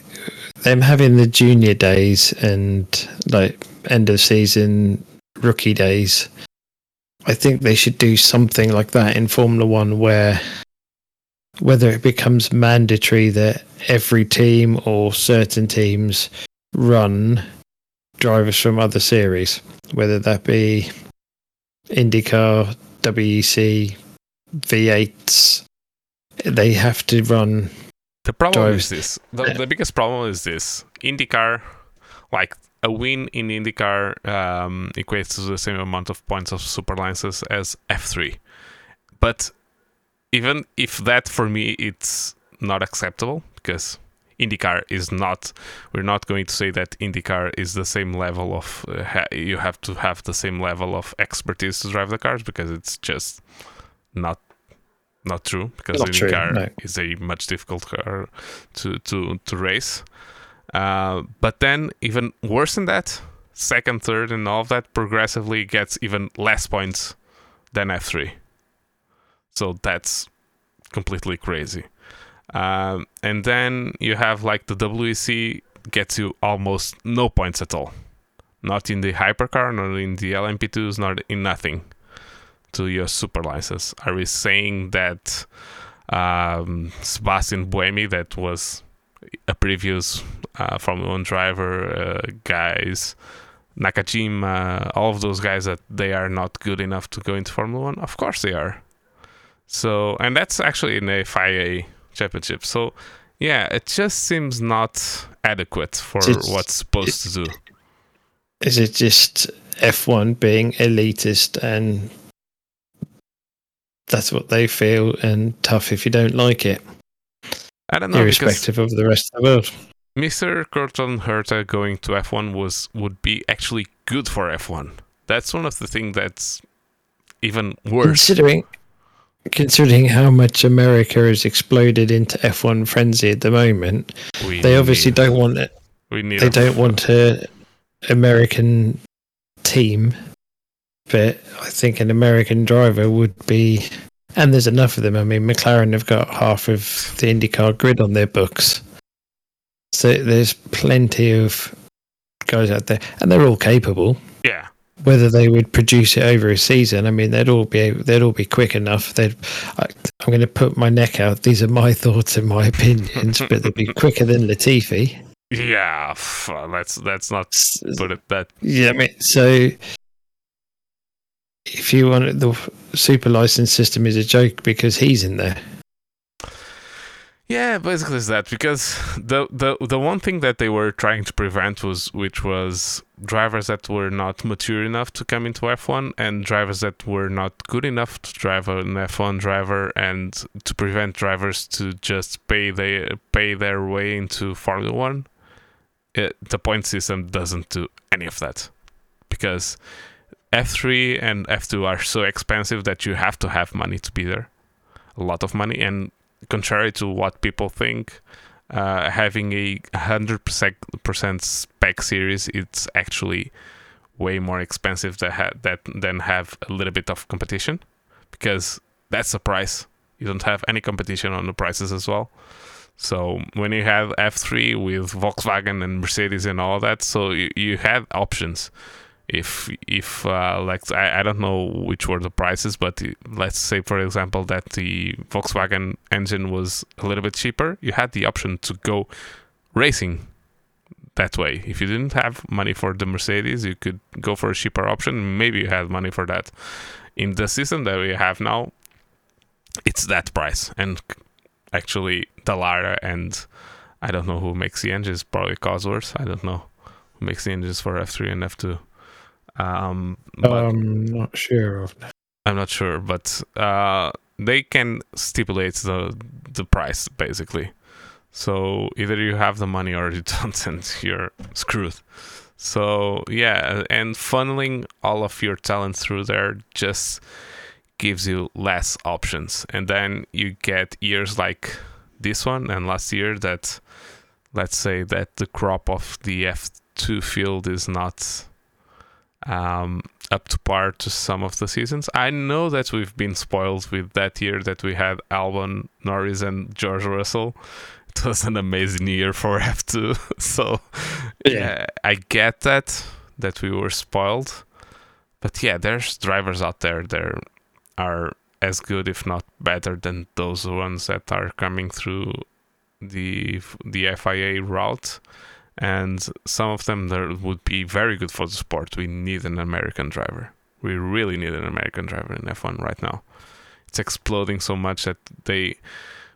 them having the junior days and like end of season rookie days, I think they should do something like that in Formula One where whether it becomes mandatory that every team or certain teams run drivers from other series, whether that be IndyCar, WEC, V8s, they have to run. The problem drivers. is this. The, the biggest problem is this. IndyCar, like a win in IndyCar, um, equates to the same amount of points of super licenses as F3. But even if that for me it's not acceptable because IndyCar is not. We're not going to say that IndyCar is the same level of. Uh, ha- you have to have the same level of expertise to drive the cars because it's just not not true because Not true, IndyCar no. is a much difficult car to to to race. Uh, but then even worse than that, second, third, and all of that progressively gets even less points than F3. So that's completely crazy. Um, and then you have like the WEC gets you almost no points at all. Not in the hypercar, not in the LMP2s, not in nothing to your super license. Are we saying that um, Sebastian Buemi, that was a previous uh, Formula One driver, uh, guys, Nakajima, all of those guys that they are not good enough to go into Formula One? Of course they are. So, and that's actually in a FIA championship. So, yeah, it just seems not adequate for It's- what's supposed to do. Is it just F1 being elitist and that's what they feel and tough if you don't like it, I don't know irrespective of the rest of the world? Mr. Colton Herta going to F1 was would be actually good for F1. That's one of the things that's even worse. Considering considering how much America has exploded into F1 frenzy at the moment, We they obviously need, don't want it. we need They don't want a American team, but I think an American driver would be. And there's enough of them. I mean, McLaren have got half of the IndyCar grid on their books, so there's plenty of guys out there, and they're all capable. Yeah, Whether they would produce it over a season, I mean, they'd all be they'd all be quick enough. They'd. I, I'm going to put my neck out. These are my thoughts and my opinions, but they'd be quicker than Latifi. yeah. Let's let's not put it that. Yeah, I mean, so if you want it, the super license system is a joke because he's in there. Yeah, basically it's that because the the the one thing that they were trying to prevent was which was drivers that were not mature enough to come into F1 and drivers that were not good enough to drive an F1 driver and to prevent drivers to just pay their pay their way into Formula 1. It, the point system doesn't do any of that because F3 and F2 are so expensive that you have to have money to be there. A lot of money and contrary to what people think, uh, having a hundred percent spec series, it's actually way more expensive to ha- that than have a little bit of competition, because that's the price. You don't have any competition on the prices as well. So when you have F3 with Volkswagen and Mercedes and all that, so you, you have options. If if uh, like I, I don't know which were the prices, but let's say for example that the Volkswagen engine was a little bit cheaper, you had the option to go racing that way. If you didn't have money for the Mercedes, you could go for a cheaper option. Maybe you had money for that. In the system that we have now, it's that price. And actually, Dallara and I don't know who makes the engines, probably Cosworth. I don't know who makes the engines for F3 and F2. Um, but I'm not sure of. I'm not sure, but uh, they can stipulate the the price basically. So either you have the money or you don't, and you're screwed. So yeah, and funneling all of your talent through there just gives you less options, and then you get years like this one and last year that, let's say that the crop of the F2 field is not um, up to par to some of the seasons. I know that we've been spoiled with that year that we had Albon, Norris, and George Russell. It was an amazing year for F2. so yeah, I get that that we were spoiled. But yeah, there's drivers out there that are as good, if not better, than those ones that are coming through the the FIA route and some of them that would be very good for the sport. We need an American driver. We really need an American driver in F1 right now. It's exploding so much that they,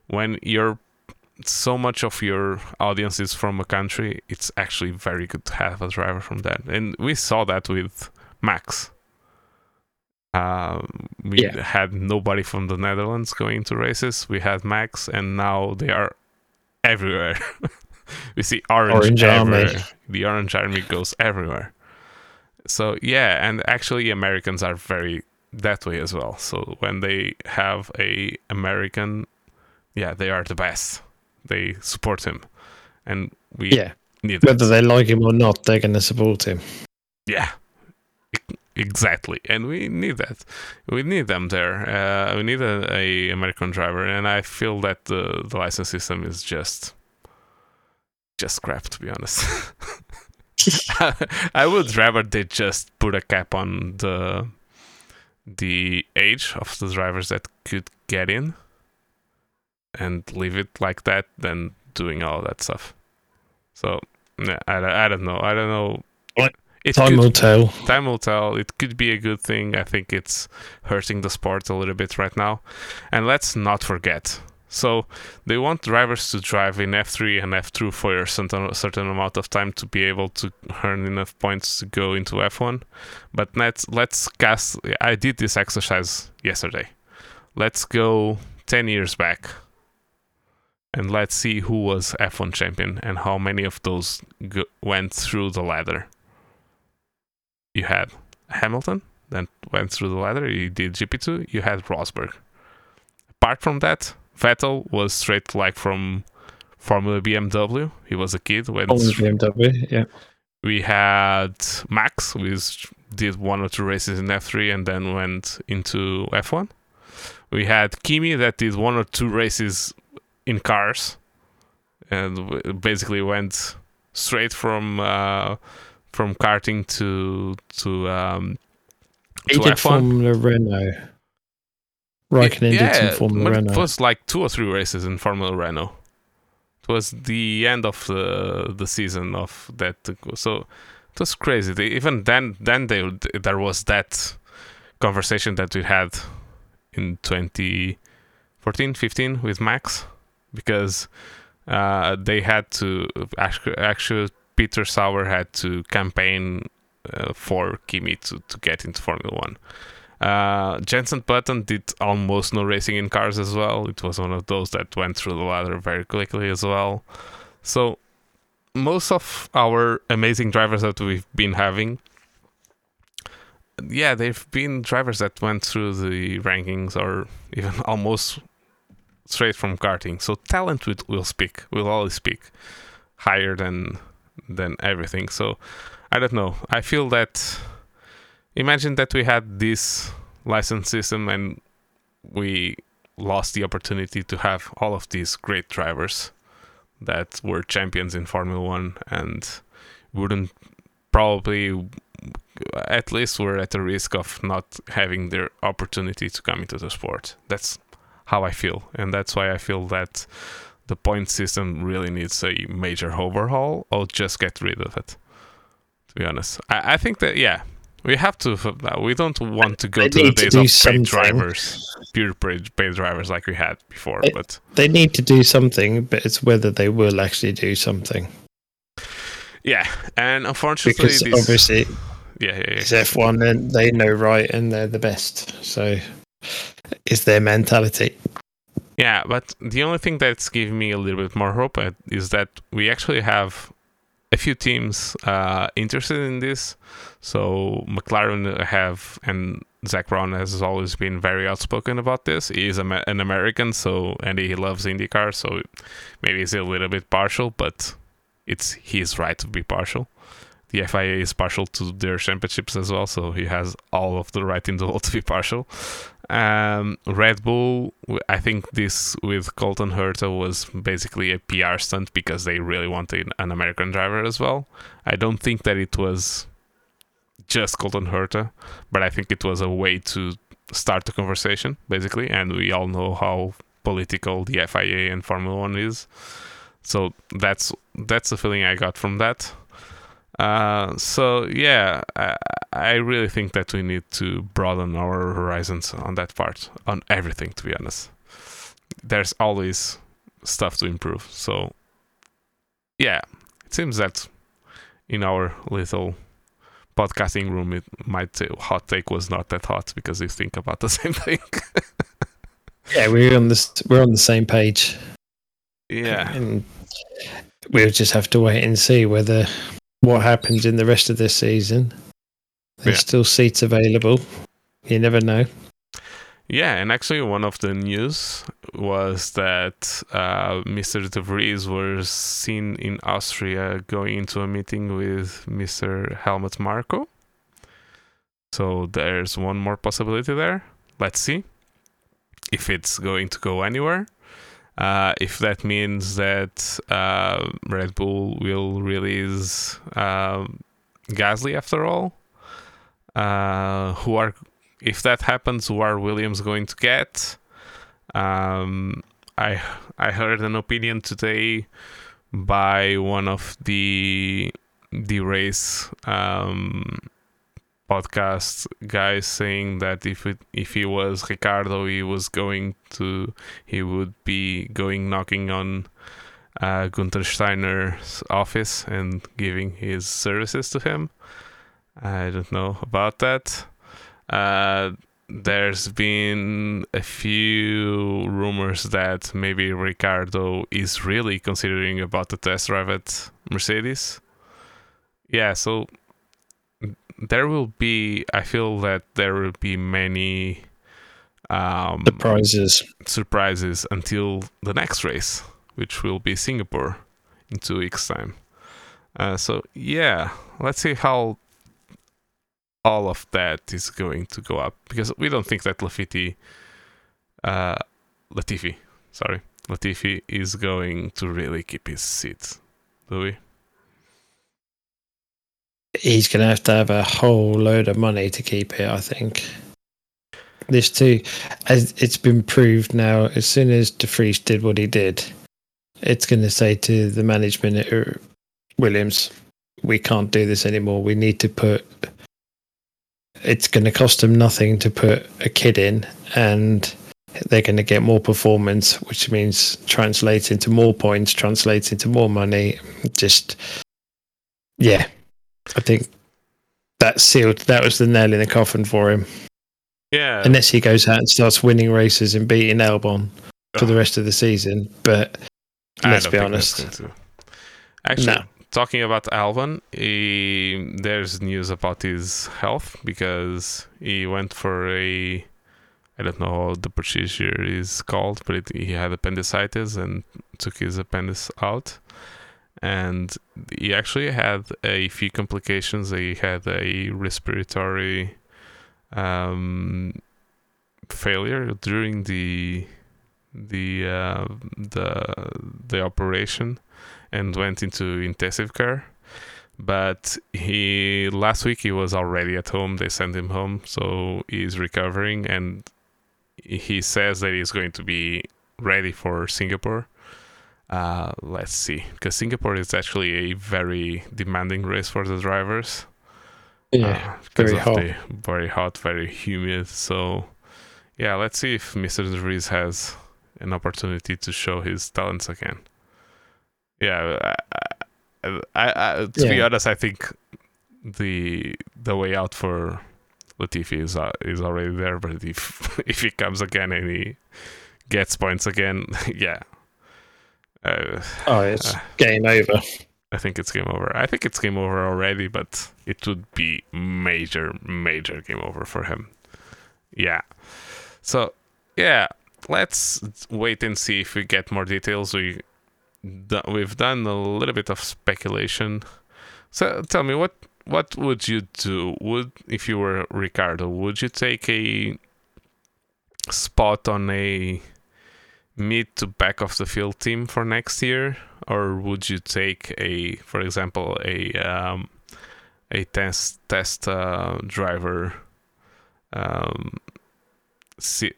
when you're so much of your audience is from a country, it's actually very good to have a driver from that. And we saw that with Max. Uh, we Yeah. had nobody from the Netherlands going to races. We had Max, and now they are everywhere. we see orange, Orange Army. The orange army goes everywhere. So yeah, and actually Americans are very that way as well. So when they have a American, yeah, they are the best. They support him, and we Yeah, need whether they like him or not, they're going to support him. Yeah, exactly. And we need that. We need them there. Uh, we need a, a American driver, and I feel that the the license system is just just crap, to be honest. I would rather they just put a cap on the the age of the drivers that could get in and leave it like that than doing all that stuff. So yeah, I, I don't know. I don't know. What? It Time could- will tell. time will tell. It could be a good thing. I think it's hurting the sport a little bit right now. And let's not forget. So they want drivers to drive in F3 and F2 for a certain, certain amount of time to be able to earn enough points to go into F1. But let's let's cast. I did this exercise yesterday. Let's go 10 years back. And let's see who was F1 champion and how many of those go- went through the ladder you had Hamilton that went through the ladder. You did GP2. You had Rosberg. Apart from that, Vettel was straight like from Formula BMW. He was a kid when the BMW, yeah. we had Max, who did one or two races in F3 and then went into F1. We had Kimi that did one or two races in cars and basically went straight from uh, from karting to to um, to did F1. Formula Renault. Raikkonen did some Formula Renault. It was like two or three races in Formula Renault. It was the end of the the season of that. So it was crazy. They, even then, then they, there was that conversation that we had in 2014, 15 with Max, because uh, they had to actually, actually Peter Sauber had to campaign uh, for Kimi to, to get into Formula One. Uh, Jenson Button did almost no racing in cars as well. It was one of those that went through the ladder very quickly as well. So most of our amazing drivers that we've been having, yeah, they've been drivers that went through the rankings or even almost straight from karting. So talent will, will speak, will always speak higher than than everything. So I don't know. I feel that imagine that we had this license system and we lost the opportunity to have all of these great drivers that were champions in Formula One and wouldn't probably at least were at the risk of not having their opportunity to come into the sport. That's how I feel, and that's why I feel that the point system really needs a major overhaul or just get rid of it. To be honest, I, I think that yeah, we have to. Uh, we don't want to go They to the to days do of paid drivers, pure paid, paid drivers like we had before. It- but They need to do something, but it's whether they will actually do something. yeah, and unfortunately, Because this, obviously yeah, yeah, yeah. it's F1 and they know right and they're the best. So it's their mentality. Yeah, but the only thing that's giving me a little bit more hope uh, is that we actually have a few teams uh, interested in this. So McLaren have, and Zak Brown has always been very outspoken about this. He is an American, so and he loves IndyCar, so maybe he's a little bit partial, but it's his right to be partial. The FIA is partial to their championships as well, so he has all of the right in the world to be partial. Um, Red Bull, I think this with Colton Herta was basically a PR stunt because they really wanted an American driver as well. I don't think that it was just Colton Herta, but I think it was a way to start the conversation, basically. And we all know how political the FIA and Formula One is, so that's that's the feeling I got from that. Uh, so yeah, I, I really think that we need to broaden our horizons on that part, on everything. To be honest, there's always stuff to improve. So yeah, it seems that in our little podcasting room, it might say hot take was not that hot because we think about the same thing. Yeah, we're on this. We're on the same page. yeah, and we'll just have to wait and see whether what happens in the rest of this season. There's Yeah. still seats available. You never know. Yeah, and actually, one of the news was that uh, Mr. De Vries was seen in Austria going into a meeting with Mr. Helmut Marko. So there's one more possibility there. Let's see if it's going to go anywhere. Uh, if that means that uh, Red Bull will release um Gasly after all, uh, who are if that happens, who are Williams going to get? Um, I I heard an opinion today by one of the the race um, podcast guys saying that if it if he was Ricciardo, he was going to he would be going knocking on uh, Gunther Steiner's office and giving his services to him. I don't know about that. Uh, there's been a few rumors that maybe Ricciardo is really considering about the test drive at Mercedes. Yeah, so there will be. I feel that there will be many um, Surprises. surprises until the next race, which will be Singapore in two weeks' time. Uh, so yeah, let's see how all of that is going to go up because we don't think that uh, Latifi, sorry, Latifi is going to really keep his seat, do we? He's going to have to have a whole load of money to keep it. I think. This too, as it's been proved now. As soon as De Vries did what he did, it's going to say to the management at Williams, "We can't do this anymore. We need to put." It's going to cost them nothing to put a kid in, and they're going to get more performance, which means translates into more points, translates into more money. Just, yeah, I think that sealed. That was the nail in the coffin for him. Yeah, Unless he goes out and starts winning races and beating Albon for the rest of the season, but let's be honest. Actually, No. Talking about Albon, he, there's news about his health because he went for a, I don't know how the procedure is called, but it, he had appendicitis and took his appendix out. And he actually had a few complications. He had a respiratory um, failure during the the uh, the the operation and went into intensive care. But he last week he was already at home. They sent him home, so he's recovering, and he says that he's going to be ready for Singapore. Uh, let's see, because Singapore is actually a very demanding race for the drivers. Yeah, uh, because very of hot. the very hot, very humid. So, yeah, let's see if Mr. De has an opportunity to show his talents again. Yeah, I, I, I, to be honest, I think the the way out for Latifi is uh, is already there. But if if he comes again and he gets points again, yeah. Uh, Oh, it's Uh, game over. I think it's game over. I think it's game over already, but it would be major, major game over for him. Yeah. So, yeah, let's wait and see if we get more details. We we've done a little bit of speculation. So, tell me what what would you do? Would if you were Ricciardo, would you take a spot on a mid to back of the field team for next year? or would you take a, for example, a um, a test test uh, driver? Um, see,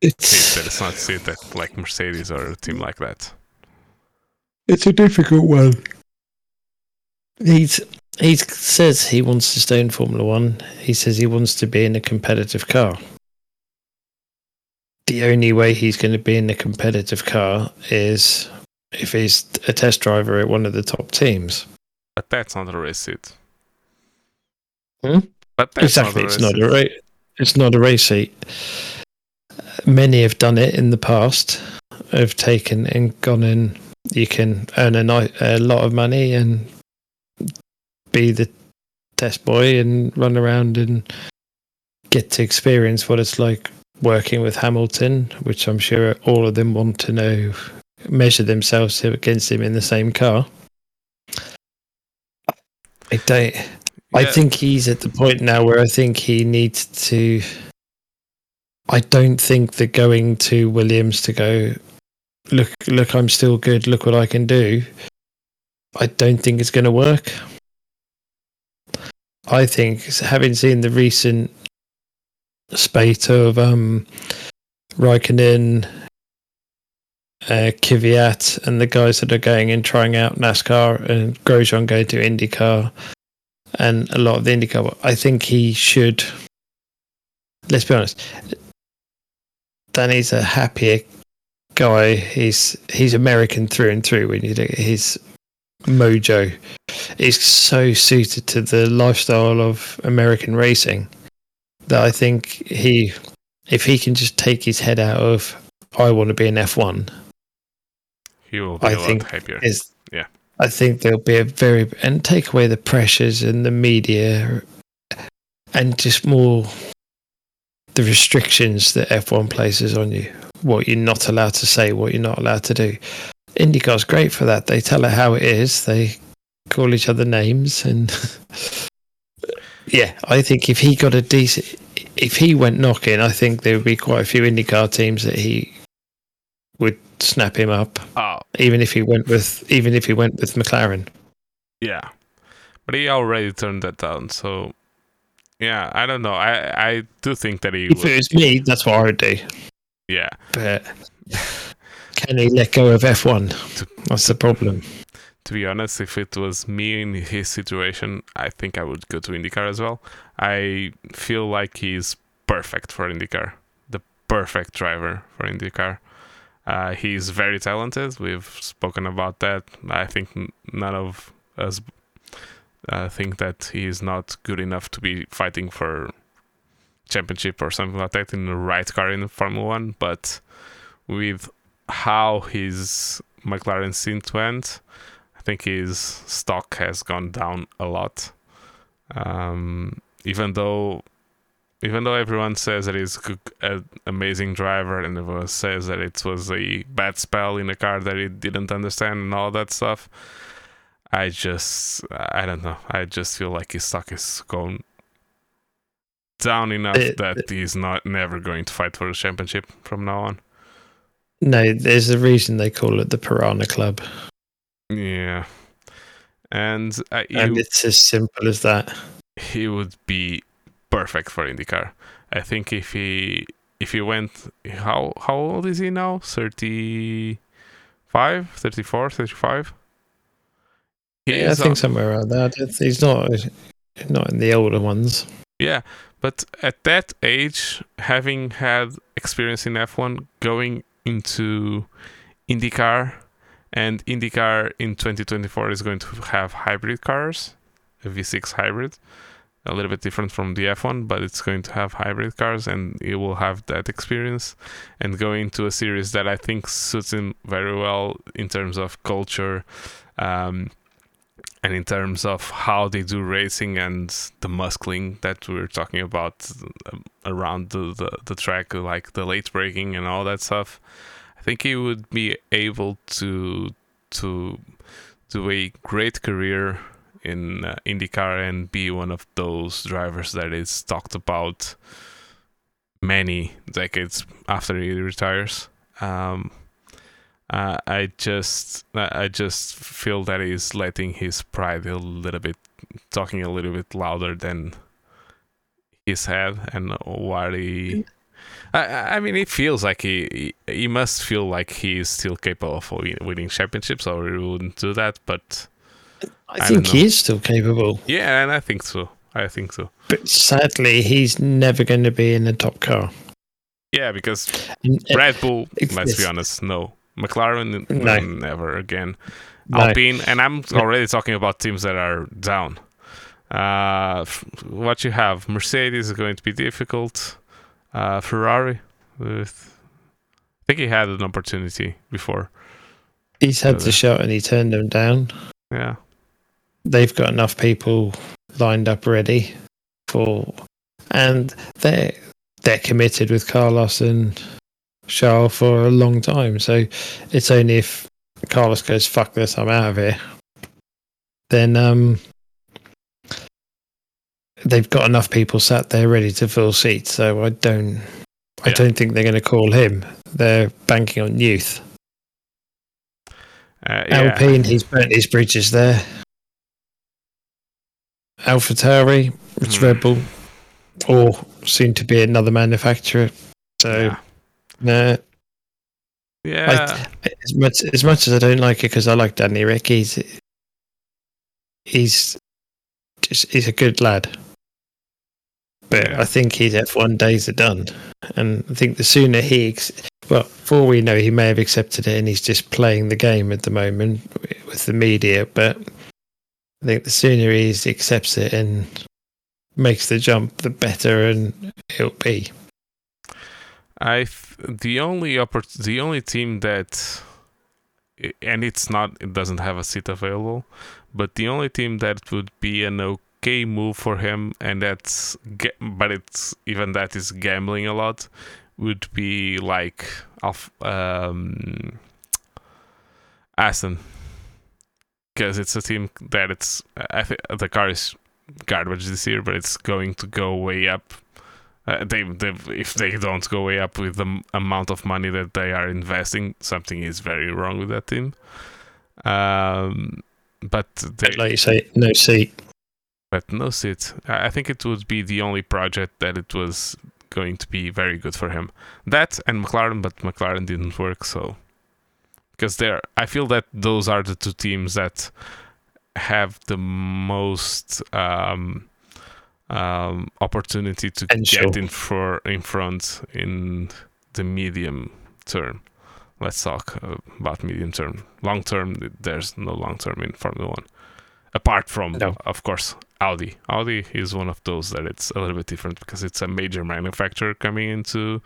It's that it's not sit at like Mercedes or a team like that. It's a difficult one. He's he says he wants to stay in Formula One. He says he wants to be in a competitive car. The only way he's going to be in a competitive car is if he's a test driver at one of the top teams. But that's not a race seat. Hmm? But that's exactly, not a it's not seat. a race. It's not a race seat. Many have done it in the past. Have taken and gone in. You can earn a, a lot of money and be the test boy and run around and get to experience what it's like working with Hamilton, which I'm sure all of them want to know. Measure themselves against him in the same car. I don't. I think he's at the point now where I think he needs to. I don't think they're going to Williams to go, look, look, I'm still good. Look what I can do. I don't think it's going to work. I think, having seen the recent spate of um, Raikkonen, uh, Kvyat, and the guys that are going and trying out NASCAR, and Grosjean going to IndyCar, and a lot of the IndyCar. I think he should. Let's be honest. Danny's a happier guy. He's he's American through and through. When you look at his mojo, is so suited to the lifestyle of American racing that I think he, if he can just take his head out of, I want to be an F one. he will be I a lot think happier. Yeah. I think there'll be a very and take away the pressures and the media, and just more the restrictions that F1 places on you. What you're not allowed to say, what you're not allowed to do. IndyCar's great for that. They tell it how it is. They call each other names, and yeah, I think if he got a decent, if he went knocking, I think there would be quite a few IndyCar teams that he would snap him up Oh, even if he went with even if he went with McLaren. yeah. But he already turned that down. So, yeah, I don't know. I I do think that he If would. it was me, that's what I would do. Yeah. But can he let go of F1? That's the problem. to be honest, if it was me in his situation, I think I would go to IndyCar as well. I feel like he's perfect for IndyCar, the perfect driver for IndyCar. Uh, he's very talented. We've spoken about that. I think none of us uh, think that he is not good enough to be fighting for championship or something like that in the right car in Formula One. But with how his McLaren synth went, I think his stock has gone down a lot. Um, even though, even though everyone says that he's an amazing driver, and everyone says that it was a bad spell in a car that he didn't understand and all that stuff, I just, I don't know. I just feel like his stock is gone down enough Uh, that he's not never going to fight for the championship from now on. No, there's a reason they call it the Piranha Club, Yeah. And uh, and you, it's as simple as that. he would be perfect for IndyCar. I think if he if he went how how old is he now? 30 35, 34, 35. He Yeah, I think on- somewhere around that. He's not not in the older ones. Yeah, but at that age, having had experience in F1, going into IndyCar, and IndyCar in 2024 is going to have hybrid cars, a V6 hybrid, a little bit different from the F1, but it's going to have hybrid cars, and he will have that experience, and going to a series that I think suits him very well in terms of culture. Um, and in terms of how they do racing and the muscling that we are talking about um, around the, the, the track, like the late braking and all that stuff, I think he would be able to to do a great career in uh, IndyCar and be one of those drivers that is talked about many decades after he retires. Um, uh, I just I just feel that he's letting his pride a little bit, talking a little bit louder than his head and what he. I, I mean, it feels like he, he must feel like he is still capable of winning championships, or he wouldn't do that. But I, I think he is still capable, yeah, and I think so. I think so. but sadly, he's never going to be in the top car. Yeah, because And- Red Bull, let's be honest, no. McLaren, No. never again. No. Alpine, and I'm already talking about teams that are down. Uh, what you have, Mercedes is going to be difficult. Uh, Ferrari, with, I think he had an opportunity before. he's had Uh, the shot and he turned them down. Yeah, They've got enough people lined up ready for, and they're they're committed with Carlos and Charles for a long time. So it's only if Carlos goes fuck this, I'm out of here. Then um, they've got enough people sat there ready to fill seats. So I don't, I don't think they're going to call him. They're banking on youth. uh, yeah. Alpine, he's burnt his bridges there. AlphaTauri, it's Hmm. Red Bull, or soon to be another manufacturer. So, yeah. No, Yeah. as much as much as I don't like it because I like Danny Rick, he's he's just he's a good lad. But Yeah. I think his F1 days are done, and I think the sooner he, ex- well, for we know, he may have accepted it, and he's just playing the game at the moment with the media. But I think the sooner he accepts it and makes the jump, the better, and it'll be. I th- the only oppor- the only team that and it's not it doesn't have a seat available, but the only team that would be an okay move for him and that's but it's even that is gambling a lot would be like um Aston. Because it's a team that it's I think the car is garbage this year but it's going to go way up uh, they, they, if they don't go way up with the m- amount of money that they are investing, something is very wrong with that team. Um, but they, Like you say, no seat. but no seat. I I think it would be the only project that it was going to be very good for him. That and McLaren, but McLaren didn't work. So because there, I feel that those are the two teams that have the most um, um, opportunity to Potential. get in for in front in the medium term. Let's talk uh, about medium term. Long term, there's no long term in Formula One, apart from, No. of course, Audi. Audi is one of those that it's a little bit different because it's a major manufacturer coming into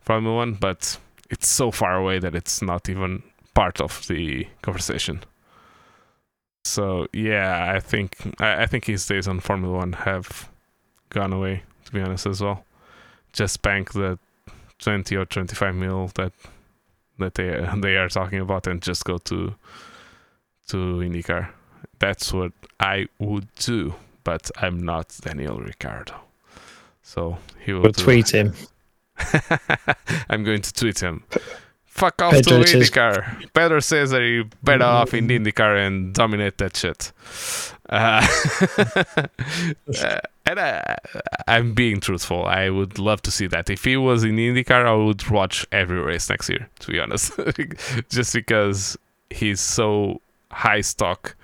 Formula One, but it's so far away that it's not even part of the conversation. So yeah, I think I, I think his days on Formula One have gone away. To be honest, as well, just bank the twenty or twenty-five mil that that they they are talking about and just go to to IndyCar. That's what I would do, but I'm not Daniel Ricciardo. So he will We'll tweet him. I'm going to tweet him. Fuck off Pedro to says- IndyCar. Pedro says that you better off in IndyCar and dominate that shit. Uh, uh, and I, I'm being truthful. I would love to see that. If he was in IndyCar, I would watch every race next year. To be honest, just because he's so high stock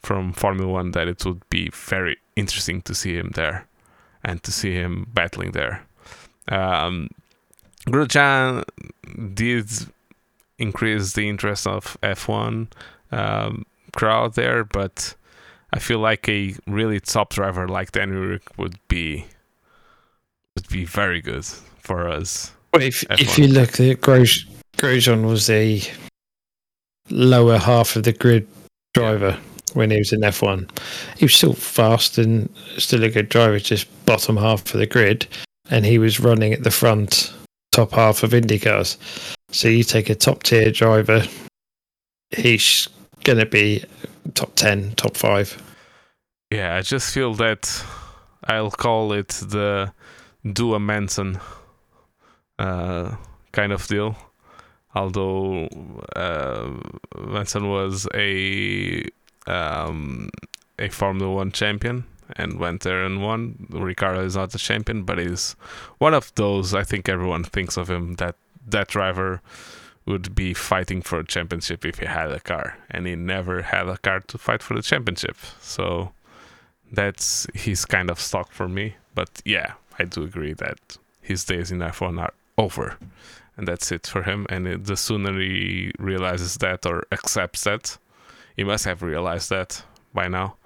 from Formula One that it would be very interesting to see him there and to see him battling there. Um, Grosjean did increase the interest of F1 um, crowd there, but I feel like a really top driver like Danny Rick would be would be very good for us. Well, if if you look at Gros- Grosjean was a lower half of the grid driver yeah. when he was in F1. He was still fast and still a good driver, just bottom half of the grid, and he was running at the front top half of IndyCars. So you take a top tier driver, he's going to be top 10, top 5. Yeah, I just feel that I'll call it the do a Mansell uh, kind of deal. Although uh, Mansell was a um, a Formula One champion and went there and won. Ricciardo is not a champion, but he's one of those. I think everyone thinks of him that that driver would be fighting for a championship if he had a car, and he never had a car to fight for the championship. So that's his kind of stock for me. But yeah, I do agree that his days in F1 are over, and that's it for him. And it, the sooner he realizes that or accepts that, he must have realized that by now.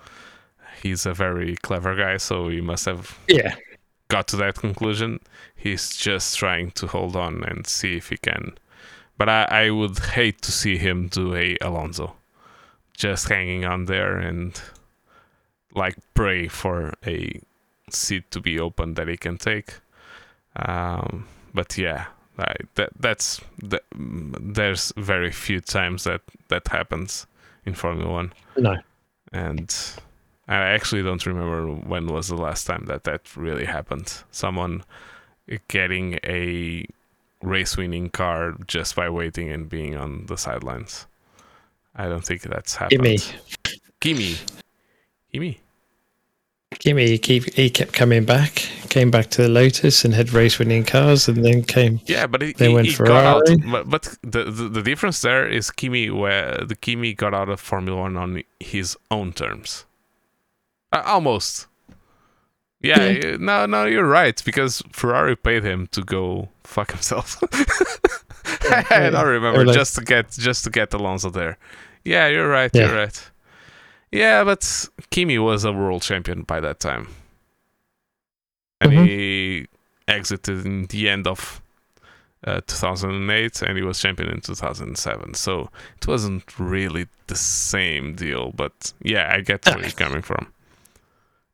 He's a very clever guy, so he must have yeah got to that conclusion. He's just trying to hold on and see if he can. But I, I would hate to see him do a Alonso, just hanging on there and like pray for a seat to be open that he can take. Um, but yeah, that that's that, there's very few times that that happens in Formula One. No, and I actually don't remember when was the last time that that really happened. Someone getting a race-winning car just by waiting and being on the sidelines. I don't think that's happened. Kimi. Kimi. Kimi. Kimi, he, keep, he kept coming back, came back to the Lotus and had race winning cars, and then came. Yeah, but he, they he, went he Ferrari. got out. But, but the, the, the difference there is Kimi, where the Kimi got out of Formula One on his own terms. Uh, almost. Yeah, yeah, no, no, you're right because Ferrari paid him to go fuck himself. I don't remember like, just to get just to get Alonso there. Yeah, you're right. Yeah. You're right. Yeah, but Kimi was a world champion by that time, and mm-hmm. he exited in the end of uh, 2008 and he was champion in 2007 so it wasn't really the same deal but yeah i get where you're coming from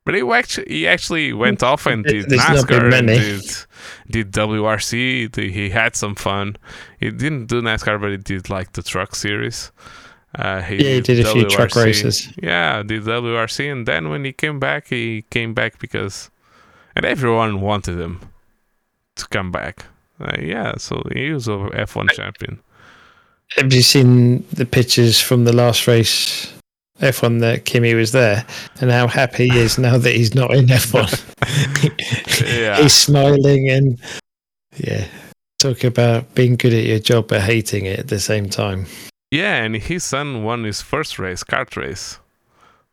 but he actually he actually went off and did There's NASCAR and did did WRC. He had some fun. He didn't do NASCAR, but he did like the truck series. Uh, he yeah, he did a WRC. few truck races. Yeah, did WRC, and then when he came back, he came back because, and everyone wanted him to come back. Uh, yeah, so he was a F1 champion. Have you seen the pictures from the last race F1 that Kimi was there and how happy he is now that he's not in F1. yeah. He's smiling and yeah, talk about being good at your job but hating it at the same time. Yeah, and his son won his first race, kart race.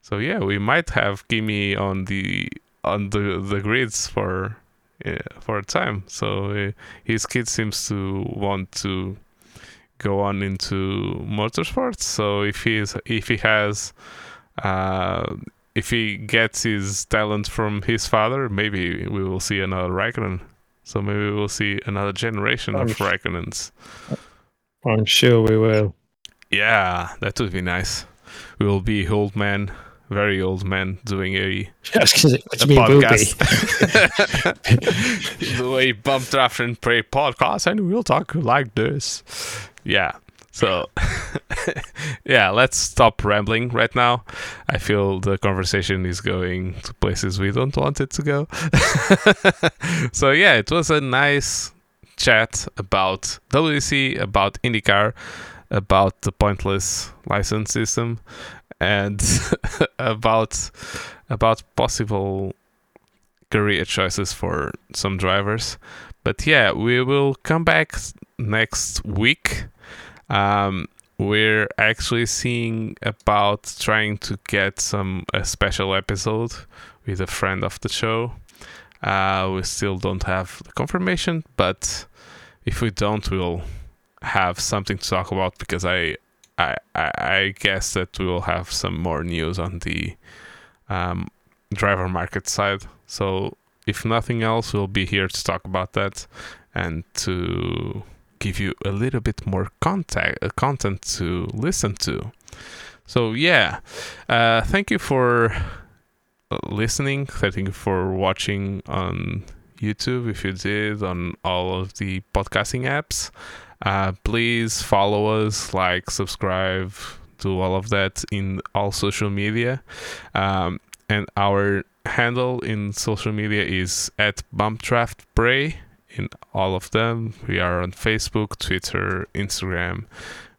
So yeah, we might have Kimi on the on the the grids for yeah, for a time. So uh, his kid seems to want to go on into motorsports. So if he's if he has uh, if he gets his talent from his father, maybe we will see another Raikkonen. So maybe we will see another generation I'm of Raikkonens. I'm sure we will. Yeah, that would be nice. We will be old man, very old man, doing a, a podcast. the way bump draft and pray podcast, and we'll talk like this. Yeah. So, yeah, let's stop rambling right now. I feel the conversation is going to places we don't want it to go. so, yeah, it was a nice chat about WEC, about IndyCar, about the pointless license system, and about about possible career choices for some drivers. But yeah, we will come back next week. Um, we're actually seeing about trying to get some a special episode with a friend of the show. Uh, we still don't have the confirmation, but if we don't, we'll have something to talk about because I, I, I guess that we will have some more news on the um, driver market side. So if nothing else, we'll be here to talk about that and to give you a little bit more contact, uh, content to listen to. So yeah, uh, thank you for uh, listening. Thank you for watching on YouTube if you did on all of the podcasting apps. Uh, please follow us, like, subscribe, do all of that in all social media. Um, and our handle in social media is at bumpdraftpray in all of them. We are on Facebook, Twitter, Instagram.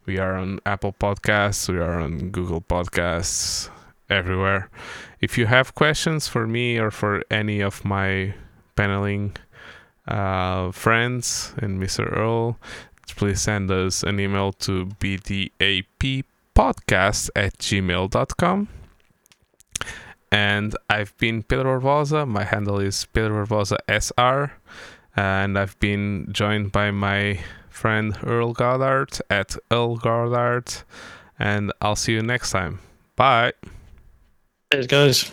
We are on Apple Podcasts. We are on Google Podcasts, everywhere. If you have questions for me or for any of my paneling uh, friends and Mr. Earl, please send us an email to bdappodcast at gmail.com. And I've been Pedro Barbosa. My handle is Pedro Barbosa SR. And I've been joined by my friend Earl Goddard at Earl Goddard. And I'll see you next time. Bye. Cheers, guys.